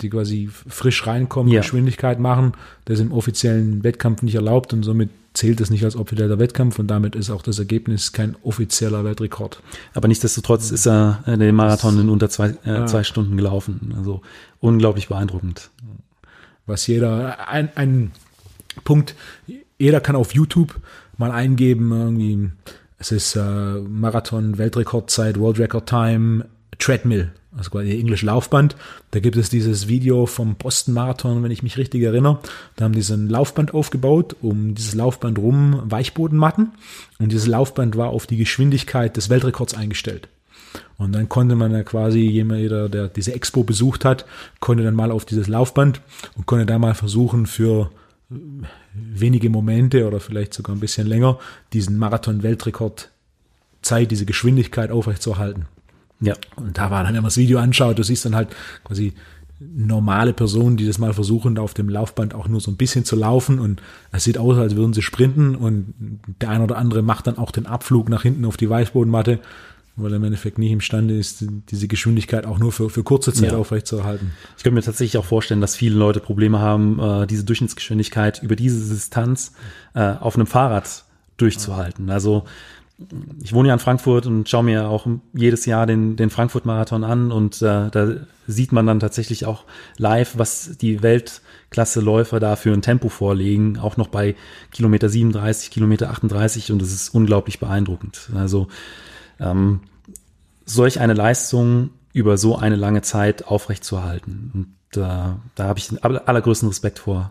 die quasi frisch reinkommen, ja. Geschwindigkeit machen. Das ist im offiziellen Wettkampf nicht erlaubt und somit zählt es nicht als offizieller Wettkampf und damit ist auch das Ergebnis kein offizieller Weltrekord. Aber nichtsdestotrotz ist er äh, den Marathon in unter zwei, äh, zwei Stunden gelaufen. Also unglaublich beeindruckend. Was jeder, ein, ein Punkt, jeder kann auf YouTube mal eingeben, irgendwie, es ist äh, Marathon, Weltrekordzeit, World Record Time, Treadmill also quasi Englisch Laufband. Da gibt es dieses Video vom Boston Marathon, wenn ich mich richtig erinnere. Da haben die so ein Laufband aufgebaut, um dieses Laufband rum Weichbodenmatten. Und dieses Laufband war auf die Geschwindigkeit des Weltrekords eingestellt. Und dann konnte man ja quasi, jeder, der diese Expo besucht hat, konnte dann mal auf dieses Laufband und konnte da mal versuchen, für wenige Momente oder vielleicht sogar ein bisschen länger diesen Marathon-Weltrekord Zeit, diese Geschwindigkeit aufrechtzuerhalten. Ja. Und da war dann, wenn man das Video anschaut, du siehst dann halt quasi normale Personen, die das mal versuchen, auf dem Laufband auch nur so ein bisschen zu laufen und es sieht aus, als würden sie sprinten und der eine oder andere macht dann auch den Abflug nach hinten auf die Weißbodenmatte, weil er im Endeffekt nicht imstande ist, diese Geschwindigkeit auch nur für, für kurze Zeit ja. aufrechtzuerhalten. Ich könnte mir tatsächlich auch vorstellen, dass viele Leute Probleme haben, äh, diese Durchschnittsgeschwindigkeit über diese Distanz äh, auf einem Fahrrad durchzuhalten. Also ich wohne ja in Frankfurt und schaue mir auch jedes Jahr den, den Frankfurt-Marathon an und äh, da sieht man dann tatsächlich auch live, was die Weltklasse-Läufer da für ein Tempo vorlegen, auch noch bei Kilometer 37, Kilometer 38 und das ist unglaublich beeindruckend. Also ähm, solch eine Leistung über so eine lange Zeit aufrechtzuerhalten und äh, da habe ich den allergrößten Respekt vor.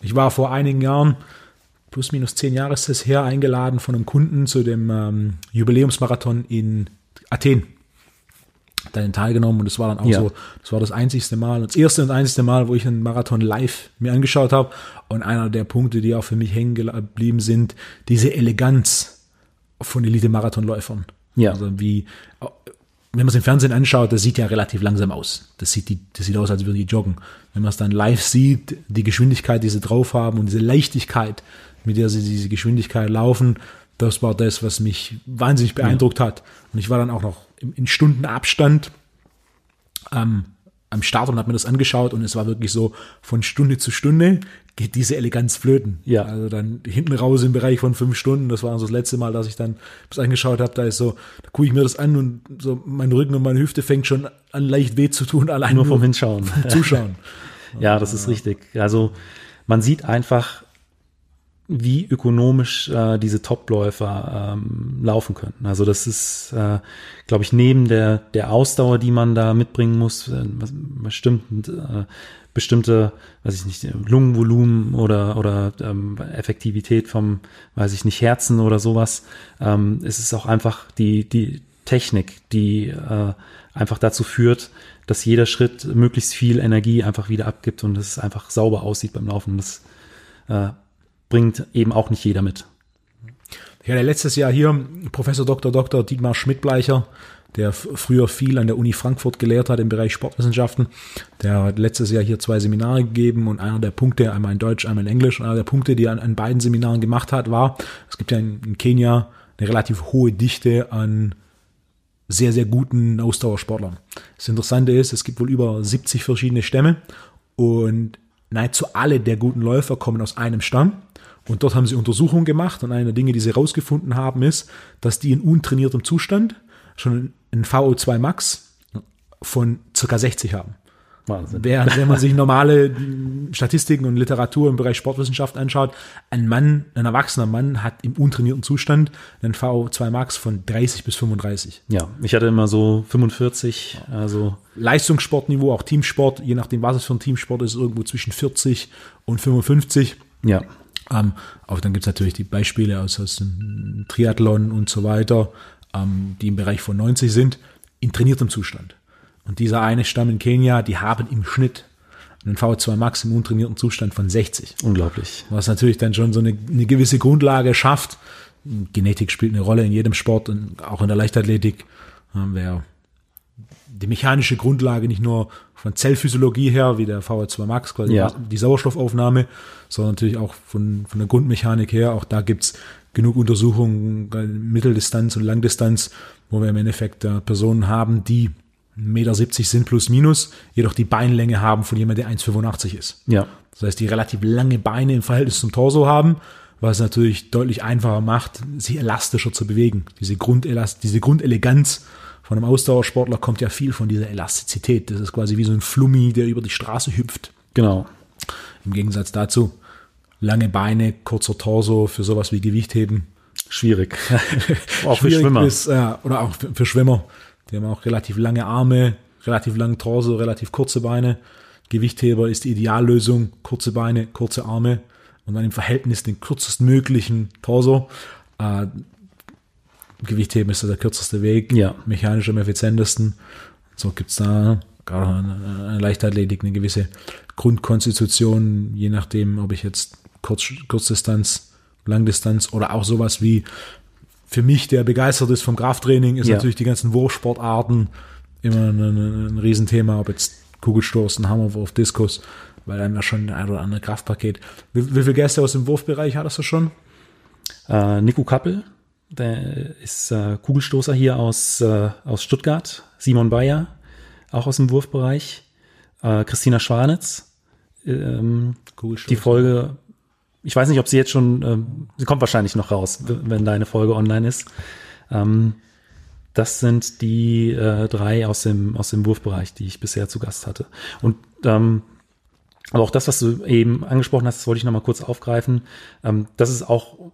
Ich war vor einigen Jahren plus minus zehn Jahre ist es her, eingeladen von einem Kunden zu dem ähm, Jubiläumsmarathon in Athen. Dann teilgenommen und das war dann auch ja. so, das war das einzigste Mal, das erste und einzigste Mal, wo ich einen Marathon live mir angeschaut habe. Und einer der Punkte, die auch für mich hängen geblieben sind, diese Eleganz von Elite-Marathonläufern. Ja. Also wie, wenn man es im Fernsehen anschaut, das sieht ja relativ langsam aus. Das sieht, die, das sieht aus, als würden die joggen. Wenn man es dann live sieht, die Geschwindigkeit, die sie drauf haben und diese Leichtigkeit, mit der sie diese Geschwindigkeit laufen, das war das, was mich wahnsinnig beeindruckt ja. hat. Und ich war dann auch noch in, in Stundenabstand ähm, am Start und habe mir das angeschaut und es war wirklich so, von Stunde zu Stunde geht diese Eleganz flöten. Ja. Also dann hinten raus im Bereich von fünf Stunden, das war so das letzte Mal, dass ich dann das angeschaut habe, da ist so, da gucke ich mir das an und so mein Rücken und meine Hüfte fängt schon an leicht weh zu tun, allein nur, nur vom Hinschauen. Zuschauen. ja, das ist richtig. Also man sieht einfach, wie ökonomisch äh, diese Topläufer ähm, laufen können. Also das ist, äh, glaube ich, neben der der Ausdauer, die man da mitbringen muss, äh, bestimmt äh, bestimmte, weiß ich nicht, Lungenvolumen oder oder ähm, Effektivität vom, weiß ich nicht, Herzen oder sowas. Ähm, es ist auch einfach die die Technik, die äh, einfach dazu führt, dass jeder Schritt möglichst viel Energie einfach wieder abgibt und es einfach sauber aussieht beim Laufen. Das äh, bringt eben auch nicht jeder mit. Ich hatte letztes Jahr hier Professor Dr. Dr. Dietmar Schmidtbleicher, der früher viel an der Uni Frankfurt gelehrt hat im Bereich Sportwissenschaften. Der hat letztes Jahr hier zwei Seminare gegeben und einer der Punkte, einmal in Deutsch, einmal in Englisch, und einer der Punkte, die er an, beiden Seminaren gemacht hat, war, es gibt ja in Kenia eine relativ hohe Dichte an sehr, sehr guten Ausdauersportlern. Das Interessante ist, es gibt wohl über 70 verschiedene Stämme und nahezu alle der guten Läufer kommen aus einem Stamm. Und dort haben sie Untersuchungen gemacht und eine der Dinge, die sie herausgefunden haben, ist, dass die in untrainiertem Zustand schon ein VO2 Max von circa 60 haben. Wahnsinn. Während, wenn man sich normale Statistiken und Literatur im Bereich Sportwissenschaft anschaut, ein Mann, ein erwachsener Mann hat im untrainierten Zustand einen VO2 Max von 30 bis 35. Ja, ich hatte immer so 45, also. Leistungssportniveau, auch Teamsport, je nachdem, was es für ein Teamsport ist, irgendwo zwischen 40 und 55. Ja. Ähm, auch dann gibt es natürlich die Beispiele aus, aus dem Triathlon und so weiter, ähm, die im Bereich von 90 sind, in trainiertem Zustand. Und dieser eine Stamm in Kenia, die haben im Schnitt einen V2 Max im untrainierten Zustand von 60. Unglaublich. Was natürlich dann schon so eine, eine gewisse Grundlage schafft. Genetik spielt eine Rolle in jedem Sport und auch in der Leichtathletik. Wer die mechanische Grundlage nicht nur von Zellphysiologie her, wie der VO2 Max, quasi ja. die Sauerstoffaufnahme, sondern natürlich auch von, von der Grundmechanik her. Auch da gibt's genug Untersuchungen, Mitteldistanz und Langdistanz, wo wir im Endeffekt äh, Personen haben, die 1,70 Meter sind plus minus, jedoch die Beinlänge haben von jemandem, der 1,85 ist. Ja. Das heißt, die relativ lange Beine im Verhältnis zum Torso haben, was natürlich deutlich einfacher macht, sie elastischer zu bewegen. Diese, Grundelast diese Grundeleganz von einem Ausdauersportler kommt ja viel von dieser Elastizität. Das ist quasi wie so ein Flummi, der über die Straße hüpft. Genau. Im Gegensatz dazu, lange Beine, kurzer Torso für sowas wie Gewichtheben. Schwierig. auch für Schwimmer. Ist, äh, oder auch für, für Schwimmer. Die haben auch relativ lange Arme, relativ langen Torso, relativ kurze Beine. Gewichtheber ist die Ideallösung. Kurze Beine, kurze Arme und dann im Verhältnis den kürzestmöglichen Torso. Äh, Gewichtheben ist der kürzeste Weg, ja. mechanisch am effizientesten. So gibt's da gerade eine Leichtathletik eine gewisse Grundkonstitution, je nachdem, ob ich jetzt Kurz, Kurzdistanz, Langdistanz oder auch sowas wie für mich, der begeistert ist vom Krafttraining, ist ja. natürlich die ganzen Wurfsportarten immer ein, ein, ein Riesenthema, ob jetzt Kugelstoßen, Hammerwurf, Diskus, weil dann ja schon ein oder andere Kraftpaket. Wie, wie viele Gäste aus dem Wurfbereich hattest du schon? Äh, Nico Kappel, der ist äh, Kugelstoßer hier aus, äh, aus Stuttgart. Simon Bayer, auch aus dem Wurfbereich. Äh, Christina Schwanitz. Ähm, die Folge, ich weiß nicht, ob sie jetzt schon, ähm, sie kommt wahrscheinlich noch raus, wenn deine Folge online ist. Ähm, das sind die äh, drei aus dem, aus dem Wurfbereich, die ich bisher zu Gast hatte. Und ähm, aber auch das, was du eben angesprochen hast, das wollte ich nochmal kurz aufgreifen. Ähm, das ist auch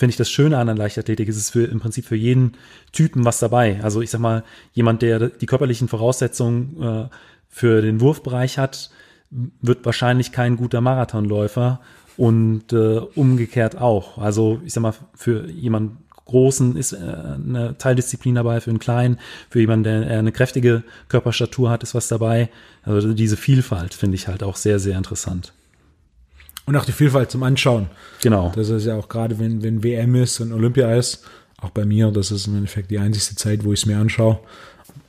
finde ich das Schöne an der Leichtathletik, ist es für im Prinzip für jeden Typen was dabei. Also ich sag mal, jemand, der die körperlichen Voraussetzungen äh, für den Wurfbereich hat, wird wahrscheinlich kein guter Marathonläufer und äh, umgekehrt auch. Also ich sag mal, für jemanden Großen ist äh, eine Teildisziplin dabei, für einen Kleinen, für jemanden, der eine kräftige Körperstatur hat, ist was dabei. Also diese Vielfalt finde ich halt auch sehr, sehr interessant. Und auch die Vielfalt zum Anschauen. Genau. Das ist ja auch gerade, wenn, wenn WM ist und Olympia ist, Auch bei mir, das ist im Endeffekt die einzige Zeit, wo ich es mir anschaue.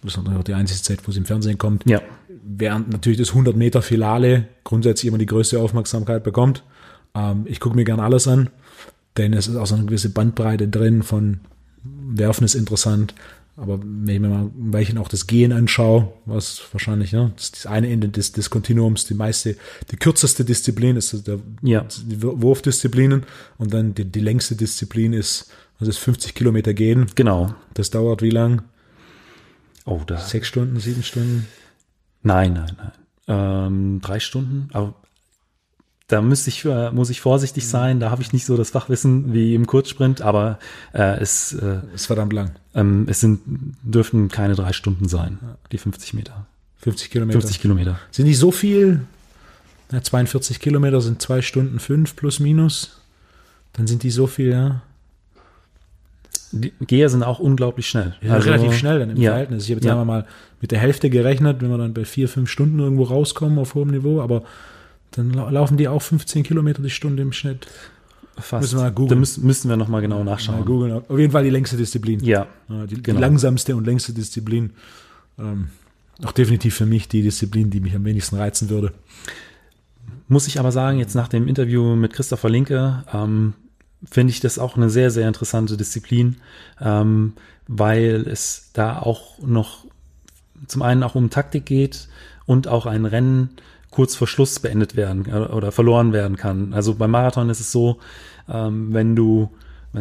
Das ist natürlich auch die einzige Zeit, wo es im Fernsehen kommt. Ja. Während natürlich das 100 Meter Finale grundsätzlich immer die größte Aufmerksamkeit bekommt. Ähm, ich gucke mir gern alles an, denn es ist auch so eine gewisse Bandbreite drin von Werfen ist interessant, aber wenn ich mir mal ein Weilchen auch das Gehen anschaue, was wahrscheinlich, ne, das, das eine Ende des, des Kontinuums, die meiste, die kürzeste Disziplin ist der, Ja. die Wurfdisziplinen und dann die, die längste Disziplin ist, was ist 50 Kilometer gehen. Genau. Das dauert wie lang? Oh, da. Sechs Stunden, sieben Stunden? Nein, nein, nein. Ähm, drei Stunden, aber da müsste ich, äh, muss ich vorsichtig sein. Da habe ich nicht so das Fachwissen wie im Kurzsprint, aber äh, es, äh, ist verdammt lang. ähm, es sind, dürften keine drei Stunden sein, die 50 Meter. 50 Kilometer. 50 Kilometer. Sind nicht so viel? Ja, 42 Kilometer sind zwei Stunden fünf plus minus. Dann sind die so viel, ja. Die Geher sind auch unglaublich schnell. Ja, Also, relativ schnell dann im ja, Verhältnis. Ich habe jetzt ja. wir mal mit der Hälfte gerechnet, wenn wir dann bei vier, fünf Stunden irgendwo rauskommen auf hohem Niveau, aber dann lau- laufen die auch 15 Kilometer die Stunde im Schnitt. Fast. Müssen wir mal googeln. Da müssen, müssen wir noch mal genau Mal nachschauen. googeln. Auf jeden Fall die längste Disziplin. Ja, Ja, die, Genau. die langsamste und längste Disziplin. Ähm, auch definitiv für mich die Disziplin, die mich am wenigsten reizen würde. Muss ich aber sagen, jetzt nach dem Interview mit Christopher Linke, ähm, finde ich das auch eine sehr, sehr interessante Disziplin, ähm, weil es da auch noch zum einen auch um Taktik geht und auch ein Rennen kurz vor Schluss beendet werden äh, oder verloren werden kann. Also beim Marathon ist es so, ähm, wenn du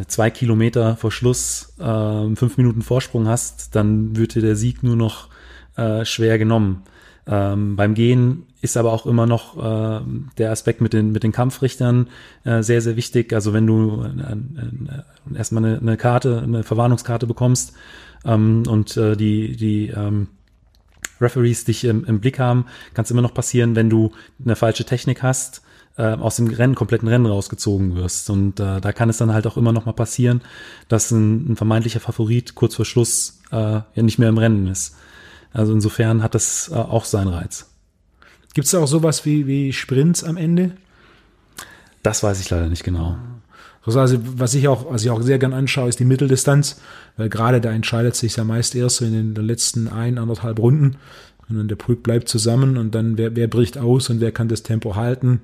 zwei Kilometer vor Schluss ähm, fünf Minuten Vorsprung hast, dann wird dir der Sieg nur noch äh, schwer genommen. Ähm, beim Gehen ist aber auch immer noch äh, der Aspekt mit den, mit den Kampfrichtern äh, sehr, sehr wichtig. Also wenn du äh, äh, erstmal eine, eine Karte, eine Verwarnungskarte bekommst ähm, und äh, die, die ähm, Referees dich im, im Blick haben, kann es immer noch passieren, wenn du eine falsche Technik hast, äh, aus dem Rennen, kompletten Rennen rausgezogen wirst. Und äh, da kann es dann halt auch immer noch mal passieren, dass ein, ein vermeintlicher Favorit kurz vor Schluss äh, ja nicht mehr im Rennen ist. Also insofern hat das äh, auch seinen Reiz. Gibt es auch sowas wie, wie Sprints am Ende? Das weiß ich leider nicht genau. Also was ich auch, was ich auch sehr gern anschaue, ist die Mitteldistanz, weil gerade da entscheidet sich ja meist erst so in den letzten ein, anderthalb Runden. Und dann der Pulk bleibt zusammen und dann wer, wer bricht aus und wer kann das Tempo halten,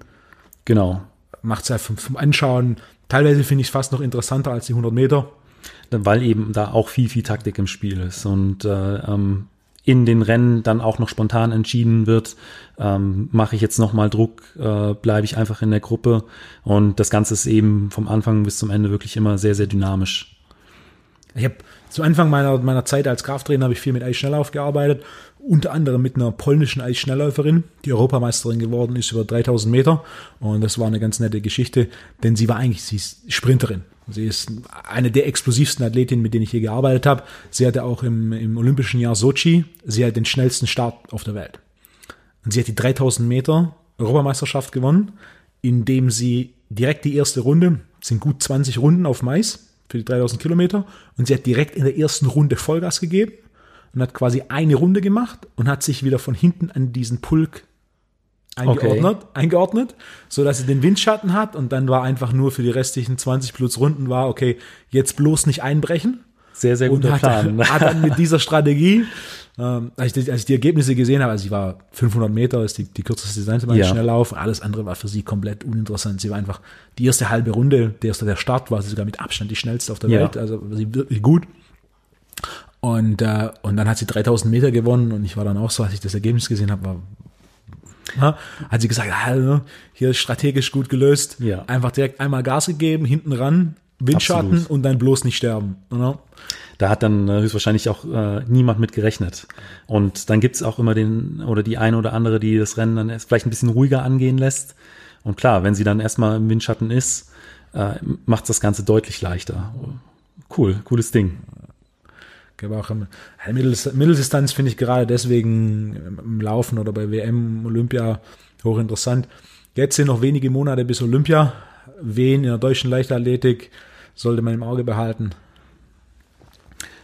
Genau. macht es ja vom, vom Anschauen. Teilweise finde ich es fast noch interessanter als die 100 Meter. Weil eben da auch viel, viel Taktik im Spiel ist und äh, ähm, in den Rennen dann auch noch spontan entschieden wird, ähm, mache ich jetzt nochmal Druck, äh, bleibe ich einfach in der Gruppe und das Ganze ist eben vom Anfang bis zum Ende wirklich immer sehr, sehr dynamisch. Ich habe zu Anfang meiner, meiner Zeit als Krafttrainer habe ich viel mit Eisschnelllauf gearbeitet, unter anderem mit einer polnischen Eisschnellläuferin, die Europameisterin geworden ist über 3000 Meter und das war eine ganz nette Geschichte, denn sie war eigentlich sie ist Sprinterin. Sie ist eine der explosivsten Athletinnen, mit denen ich hier gearbeitet habe. Sie hatte auch im, im olympischen Jahr Sochi, sie hat den schnellsten Start auf der Welt. Und sie hat die 3000 Meter Europameisterschaft gewonnen, indem sie direkt die erste Runde, sind gut 20 Runden auf Mais für die 3000 Kilometer, und sie hat direkt in der ersten Runde Vollgas gegeben und hat quasi eine Runde gemacht und hat sich wieder von hinten an diesen Pulk eingeordnet, eingeordnet, so dass sie den Windschatten hat und dann war einfach nur für die restlichen 20 plus Runden war, okay, jetzt bloß nicht einbrechen, Sehr, sehr und guter hat, Plan. hat dann mit dieser Strategie, ähm, als, ich, die- als ich die Ergebnisse gesehen habe, also sie war 500 Meter, ist die, die kürzeste Distanz beim Ja. Schnelllauf, alles andere war für sie komplett uninteressant. Sie war einfach die erste halbe Runde, der erste der Start war sie sogar mit Abstand die schnellste auf der Ja. Welt, also sie wirklich gut. Und, äh, und dann hat sie 3000 Meter gewonnen und ich war dann auch so, als ich das Ergebnis gesehen habe, war, ja, hat sie gesagt, ah, ne, hier ist strategisch gut gelöst, Ja. einfach direkt einmal Gas gegeben, hinten ran, Windschatten Absolut. und dann bloß nicht sterben. ne? Da hat dann äh, höchstwahrscheinlich auch äh, niemand mit gerechnet. Und dann gibt's auch immer den oder die eine oder andere, die das Rennen dann erst vielleicht ein bisschen ruhiger angehen lässt. Und klar, wenn sie dann erstmal im Windschatten ist, äh, macht das Ganze deutlich leichter. Cool, cooles Ding. Aber auch im, ja, Mitteldis- Mitteldistanz finde ich gerade deswegen im Laufen oder bei WM, Olympia hochinteressant. Jetzt sind noch wenige Monate bis Olympia. Wen in der deutschen Leichtathletik sollte man im Auge behalten?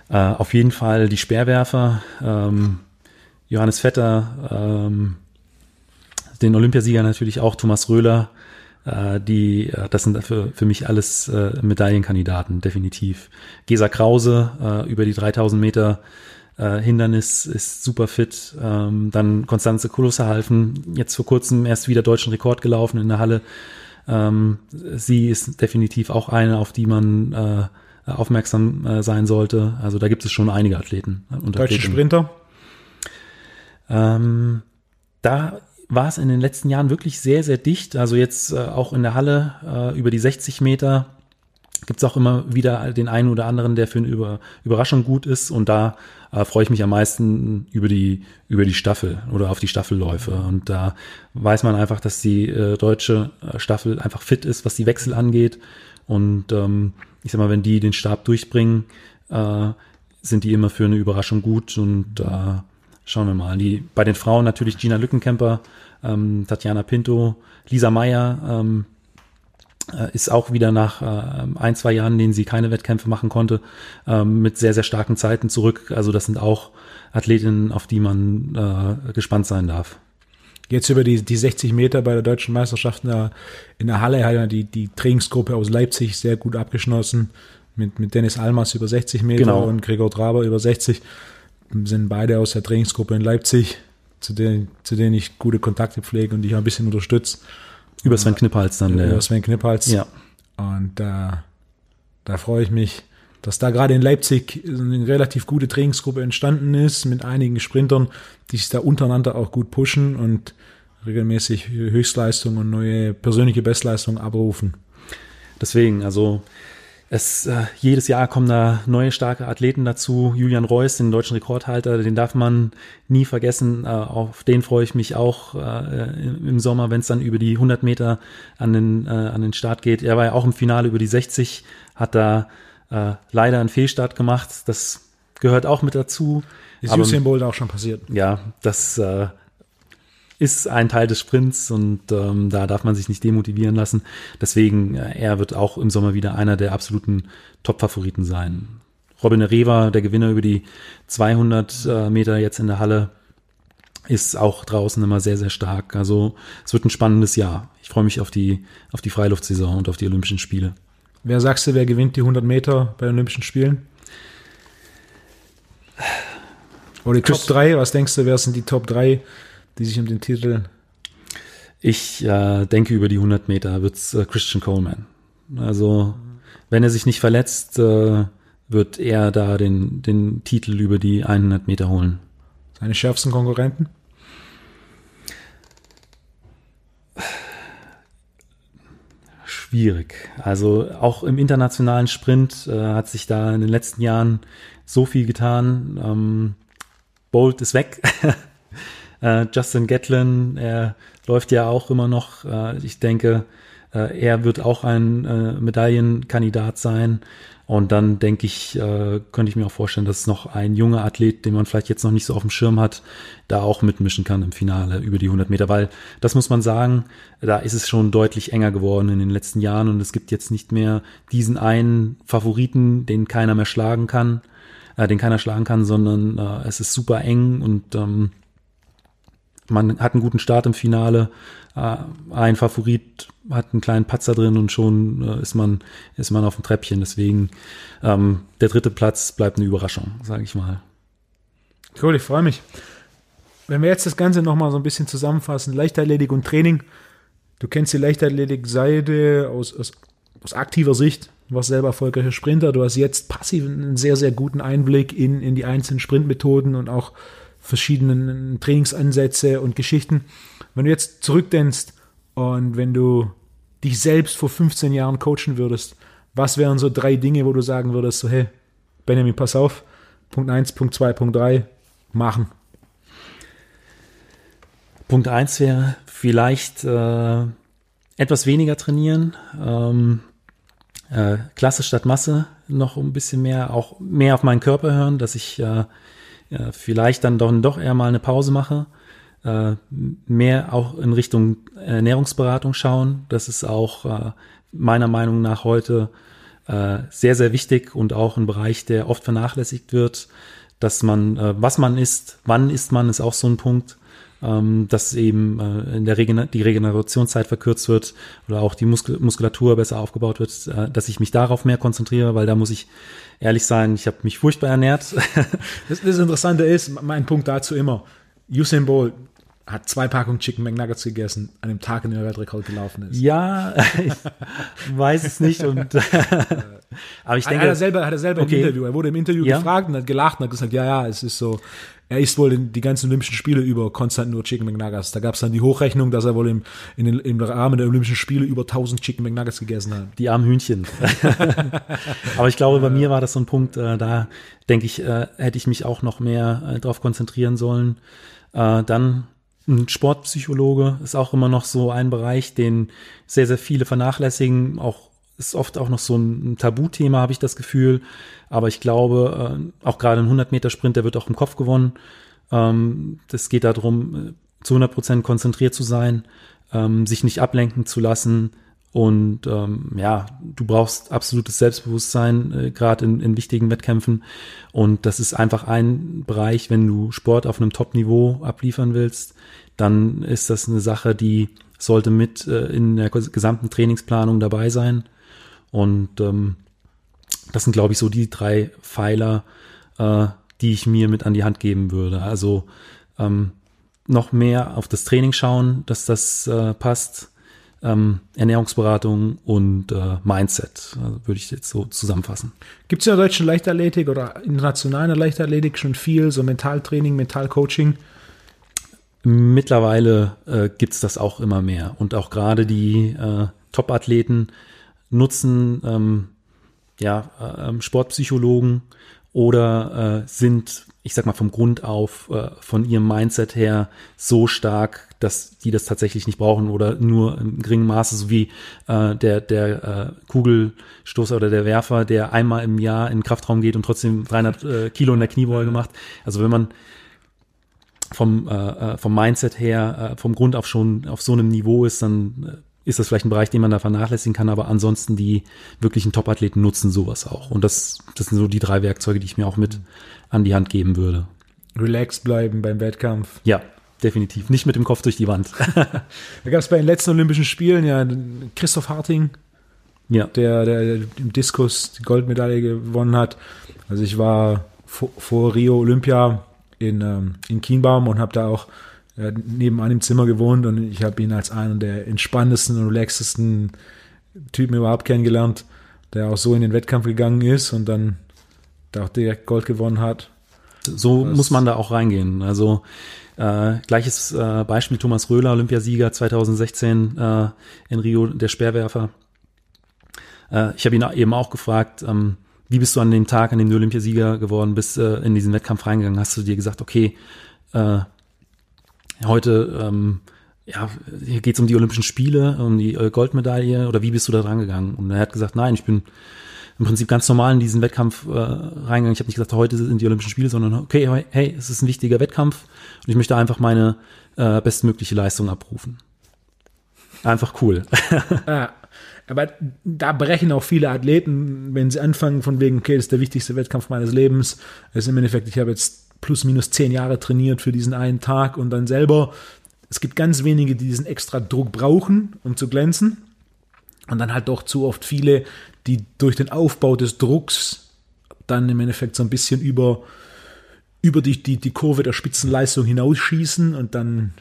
Äh, auf jeden Fall die Speerwerfer, ähm, Johannes Vetter, ähm, den Olympiasieger natürlich auch, Thomas Röhler, äh, die, äh, das sind für, für mich alles äh, Medaillenkandidaten, definitiv. Gesa Krause äh, über die 3000 Meter äh, Hindernis ist super fit. Ähm, dann Konstanze Kulosserhalfen, jetzt vor kurzem erst wieder deutschen Rekord gelaufen in der Halle. Ähm, sie ist definitiv auch eine, auf die man äh, aufmerksam äh, sein sollte. Also da gibt es schon einige Athleten. Äh, Deutsche Sprinter? Ähm, da war es in den letzten Jahren wirklich sehr, sehr dicht. Also jetzt äh, auch in der Halle äh, über die 60 Meter gibt es auch immer wieder den einen oder anderen, der für eine Über Überraschung gut ist. Und da äh, freue ich mich am meisten über die, über die Staffel oder auf die Staffelläufe. Und da weiß man einfach, dass die äh, deutsche äh, Staffel einfach fit ist, was die Wechsel angeht. Und ähm, ich sag mal, wenn die den Stab durchbringen, äh, sind die immer für eine Überraschung gut. Und äh, schauen wir mal. Die, bei den Frauen natürlich Gina Lückenkämper, ähm, Tatjana Pinto, Lisa Meyer, ähm, äh, ist auch wieder nach äh, ein, zwei Jahren, in denen sie keine Wettkämpfe machen konnte, ähm, mit sehr, sehr starken Zeiten zurück. Also das sind auch Athletinnen, auf die man äh, gespannt sein darf. Jetzt über die, die 60 Meter bei der deutschen Meisterschaft in der, in der Halle hat ja die, die Trainingsgruppe aus Leipzig sehr gut abgeschlossen. Mit, mit Dennis Almas über 60 Meter genau. und Gregor Traber über 60. Sind beide aus der Trainingsgruppe in Leipzig, zu denen, zu denen ich gute Kontakte pflege und die ich ein bisschen unterstütze. Über Sven Knippals dann. Über Sven Knippals. Ja. Und da, da freue ich mich, dass da gerade in Leipzig eine relativ gute Trainingsgruppe entstanden ist mit einigen Sprintern, die sich da untereinander auch gut pushen und regelmäßig Höchstleistung und neue persönliche Bestleistung abrufen. Deswegen, also es, äh, jedes Jahr kommen da neue starke Athleten dazu. Julian Reuss, den deutschen Rekordhalter, den darf man nie vergessen. Äh, auf den freue ich mich auch äh, im Sommer, wenn es dann über die 100 Meter an den, äh, an den Start geht. Er war ja auch im Finale über die 60, hat da äh, leider einen Fehlstart gemacht. Das gehört auch mit dazu. Ist Usain Bolt auch schon passiert. Ja, das äh, ist ein Teil des Sprints und ähm, da darf man sich nicht demotivieren lassen. Deswegen, äh, er wird auch im Sommer wieder einer der absoluten Top-Favoriten sein. Robin Reva, der Gewinner über die 200 äh, Meter jetzt in der Halle, ist auch draußen immer sehr, sehr stark. Also es wird ein spannendes Jahr. Ich freue mich auf die, auf die Freiluftsaison und auf die Olympischen Spiele. Wer sagst du, wer gewinnt die 100 Meter bei den Olympischen Spielen? Oder die Top 3, was denkst du, wer sind die Top 3 die sich um den Titel. Ich äh, denke, über die 100 Meter wird's äh, Christian Coleman. Also, wenn er sich nicht verletzt, äh, wird er da den, den Titel über die 100 Meter holen. Seine schärfsten Konkurrenten? Schwierig. Also auch im internationalen Sprint äh, hat sich da in den letzten Jahren so viel getan. Ähm, Bolt ist weg. Äh, Justin Gatlin, er läuft ja auch immer noch. Äh, ich denke, äh, er wird auch ein äh, Medaillenkandidat sein. Und dann denke ich, äh, könnte ich mir auch vorstellen, dass noch ein junger Athlet, den man vielleicht jetzt noch nicht so auf dem Schirm hat, da auch mitmischen kann im Finale über die 100 Meter. Weil das muss man sagen, da ist es schon deutlich enger geworden in den letzten Jahren und es gibt jetzt nicht mehr diesen einen Favoriten, den keiner mehr schlagen kann, äh, den keiner schlagen kann, sondern äh, es ist super eng und ähm, man hat einen guten Start im Finale, äh, ein Favorit hat einen kleinen Patzer drin und schon äh, ist man ist man auf dem Treppchen. Deswegen ähm, der dritte Platz bleibt eine Überraschung, sage ich mal. Cool, ich freue mich. Wenn wir jetzt das Ganze nochmal so ein bisschen zusammenfassen, Leichtathletik und Training. Du kennst die Leichtathletik-Seite aus, aus, aus aktiver Sicht, du warst selber erfolgreicher Sprinter, du hast jetzt passiv einen sehr, sehr guten Einblick in, in die einzelnen Sprintmethoden und auch verschiedenen Trainingsansätze und Geschichten. Wenn du jetzt zurückdenkst und wenn du dich selbst vor 15 Jahren coachen würdest, was wären so drei Dinge, wo du sagen würdest, so hey, Benjamin, pass auf, Punkt 1, Punkt 2, Punkt 3, machen. Punkt 1 wäre vielleicht äh, etwas weniger trainieren, ähm, äh, Klasse statt Masse, noch ein bisschen mehr, auch mehr auf meinen Körper hören, dass ich äh, ja, vielleicht dann doch, doch eher mal eine Pause mache, äh, mehr auch in Richtung Ernährungsberatung schauen. Das ist auch äh, meiner Meinung nach heute äh, sehr, sehr wichtig und auch ein Bereich, der oft vernachlässigt wird, dass man, äh, was man isst, wann isst man, ist auch so ein Punkt. Ähm, dass eben äh, in der Regen die Regenerationszeit verkürzt wird oder auch die Muskel Muskulatur besser aufgebaut wird, äh, dass ich mich darauf mehr konzentriere, weil da muss ich ehrlich sein, ich habe mich furchtbar ernährt. das, das Interessante ist, mein Punkt dazu immer, Usain Bolt, hat zwei Packungen Chicken McNuggets gegessen, an dem Tag, in dem der Weltrekord gelaufen ist. Ja, ich weiß es nicht. Und, aber ich denke, hat er selber, hat er selber okay. im Interview, er wurde im Interview Ja. gefragt und hat gelacht und hat gesagt, ja, ja, es ist so, er isst wohl in die ganzen Olympischen Spiele über konstant nur Chicken McNuggets. Da gab es dann die Hochrechnung, dass er wohl im, in den, im Rahmen der Olympischen Spiele über 1000 Chicken McNuggets gegessen hat. die armen Hühnchen. aber ich glaube, bei mir war das so ein Punkt, äh, da denke ich, äh, hätte ich mich auch noch mehr äh, drauf konzentrieren sollen. Äh, dann ein Sportpsychologe ist auch immer noch so ein Bereich, den sehr, sehr viele vernachlässigen. Auch ist oft auch noch so ein Tabuthema, habe ich das Gefühl. Aber ich glaube, äh, auch gerade ein 100-Meter-Sprint, der wird auch im Kopf gewonnen. Ähm, das geht darum, äh, zu 100 Prozent konzentriert zu sein, ähm, sich nicht ablenken zu lassen. Und ähm, ja, du brauchst absolutes Selbstbewusstsein, äh, gerade in, in wichtigen Wettkämpfen. Und das ist einfach ein Bereich, wenn du Sport auf einem Top-Niveau abliefern willst, dann ist das eine Sache, die sollte mit äh, in der gesamten Trainingsplanung dabei sein. Und ähm, das sind, glaube ich, so die drei Pfeiler, äh, die ich mir mit an die Hand geben würde. Also ähm, noch mehr auf das Training schauen, dass das äh, passt. Ähm, Ernährungsberatung und äh, Mindset, also würde ich jetzt so zusammenfassen. Gibt es in der deutschen Leichtathletik oder internationalen Leichtathletik schon viel, so Mentaltraining, Mentalcoaching? Mittlerweile äh, gibt's das auch immer mehr und auch gerade die äh, Top-Athleten nutzen ähm, ja, äh, Sportpsychologen oder äh, sind, ich sag mal, vom Grund auf äh, von ihrem Mindset her so stark, dass die das tatsächlich nicht brauchen oder nur im geringen Maße, so wie äh, der, der äh, Kugelstoßer oder der Werfer, der einmal im Jahr in den Kraftraum geht und trotzdem 300 äh, Kilo in der Kniebeuge macht. Also wenn man vom, äh, äh, vom Mindset her, äh, vom Grund auf schon auf so einem Niveau ist, dann äh, ist das vielleicht ein Bereich, den man da vernachlässigen kann, aber ansonsten die wirklichen Top-Athleten nutzen sowas auch. Und das, das sind so die drei Werkzeuge, die ich mir auch mit an die Hand geben würde. Relaxed bleiben beim Wettkampf. Ja, definitiv. Nicht mit dem Kopf durch die Wand. Da gab es bei den letzten Olympischen Spielen ja Christoph Harting, ja. der, der im Diskus die Goldmedaille gewonnen hat. Also ich war vor, vor Rio Olympia in, ähm, in Kienbaum und habe da auch äh, nebenan im Zimmer gewohnt und ich habe ihn als einen der entspanntesten und relaxtesten Typen überhaupt kennengelernt, der auch so in den Wettkampf gegangen ist und dann da auch direkt Gold gewonnen hat. So Das- muss man da auch reingehen. Also äh, gleiches äh, Beispiel Thomas Röhler, Olympiasieger 2016 äh, in Rio, der Speerwerfer. Äh, ich habe ihn eben auch gefragt, ähm, wie bist du an dem Tag, an dem du Olympiasieger geworden bist, äh, in diesen Wettkampf reingegangen? Hast du dir gesagt, okay, äh, heute, ähm, ja, hier geht's um die Olympischen Spiele, um die äh, Goldmedaille oder wie bist du da dran gegangen? Und er hat gesagt, nein, ich bin im Prinzip ganz normal in diesen Wettkampf äh, reingegangen. Ich habe nicht gesagt, heute sind die Olympischen Spiele, sondern okay, hey, es ist ein wichtiger Wettkampf und ich möchte einfach meine äh, bestmögliche Leistung abrufen. Einfach cool. Ja, aber da brechen auch viele Athleten, wenn sie anfangen von wegen, okay, das ist der wichtigste Wettkampf meines Lebens. Das ist im Endeffekt, ich habe jetzt plus minus zehn Jahre trainiert für diesen einen Tag und dann selber. Es gibt ganz wenige, die diesen extra Druck brauchen, um zu glänzen. Und dann halt doch zu oft viele, die durch den Aufbau des Drucks dann im Endeffekt so ein bisschen über, über die, die, die Kurve der Spitzenleistung hinausschießen und dann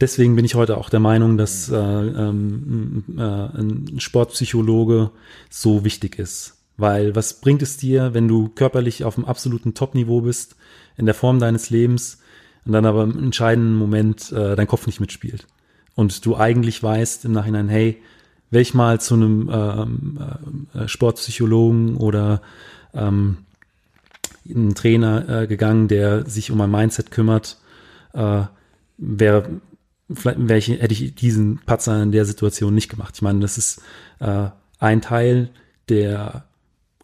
Deswegen bin ich heute auch der Meinung, dass äh, ähm, äh, ein Sportpsychologe so wichtig ist. Weil was bringt es dir, wenn du körperlich auf dem absoluten Top-Niveau bist, in der Form deines Lebens, und dann aber im entscheidenden Moment äh, dein Kopf nicht mitspielt. Und du eigentlich weißt im Nachhinein, hey, wäre ich mal zu einem ähm, äh, Sportpsychologen oder ähm, einen Trainer äh, gegangen, der sich um mein Mindset kümmert, äh, wäre vielleicht wäre ich, hätte ich diesen Patzer in der Situation nicht gemacht. Ich meine, das ist äh, ein Teil, der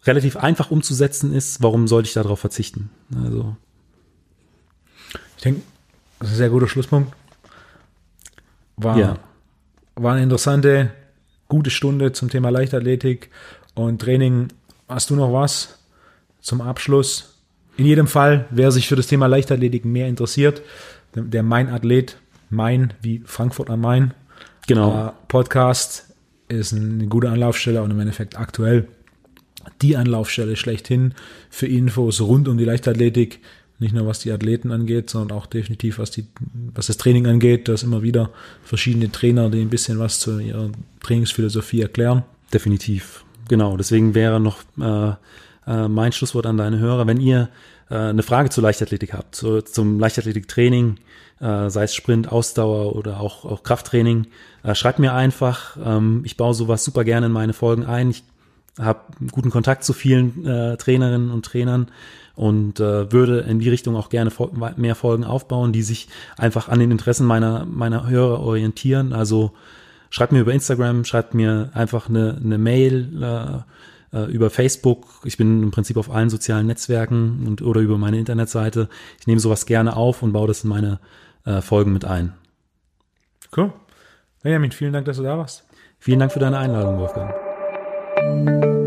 relativ einfach umzusetzen ist. Warum sollte ich darauf verzichten? Also Ich denke, das ist ein sehr guter Schlusspunkt. War, Ja. war eine interessante, gute Stunde zum Thema Leichtathletik und Training. Hast du noch was zum Abschluss? In jedem Fall, wer sich für das Thema Leichtathletik mehr interessiert, der, der Mein Athlet, Main wie Frankfurt am Main. Genau. Äh, Podcast ist eine gute Anlaufstelle und im Endeffekt aktuell die Anlaufstelle schlechthin für Infos rund um die Leichtathletik. Nicht nur was die Athleten angeht, sondern auch definitiv was, die, was das Training angeht. Da ist immer wieder verschiedene Trainer, die ein bisschen was zu ihrer Trainingsphilosophie erklären. Definitiv. Genau. Deswegen wäre noch äh, äh, mein Schlusswort an deine Hörer. Wenn ihr äh, eine Frage zur Leichtathletik habt, zu, zum Leichtathletiktraining, äh, sei es Sprint, Ausdauer oder auch, auch Krafttraining, äh, schreibt mir einfach. Ähm, ich baue sowas super gerne in meine Folgen ein. Ich habe guten Kontakt zu vielen äh, Trainerinnen und Trainern und äh, würde in die Richtung auch gerne mehr Folgen aufbauen, die sich einfach an den Interessen meiner, meiner Hörer orientieren. Also schreibt mir über Instagram, schreibt mir einfach eine, eine Mail äh, äh, über Facebook. Ich bin im Prinzip auf allen sozialen Netzwerken und oder über meine Internetseite. Ich nehme sowas gerne auf und baue das in meine äh, Folgen mit ein. Cool. Benjamin, vielen Dank, dass du da warst. Vielen Dank für deine Einladung, Wolfgang. Thank you.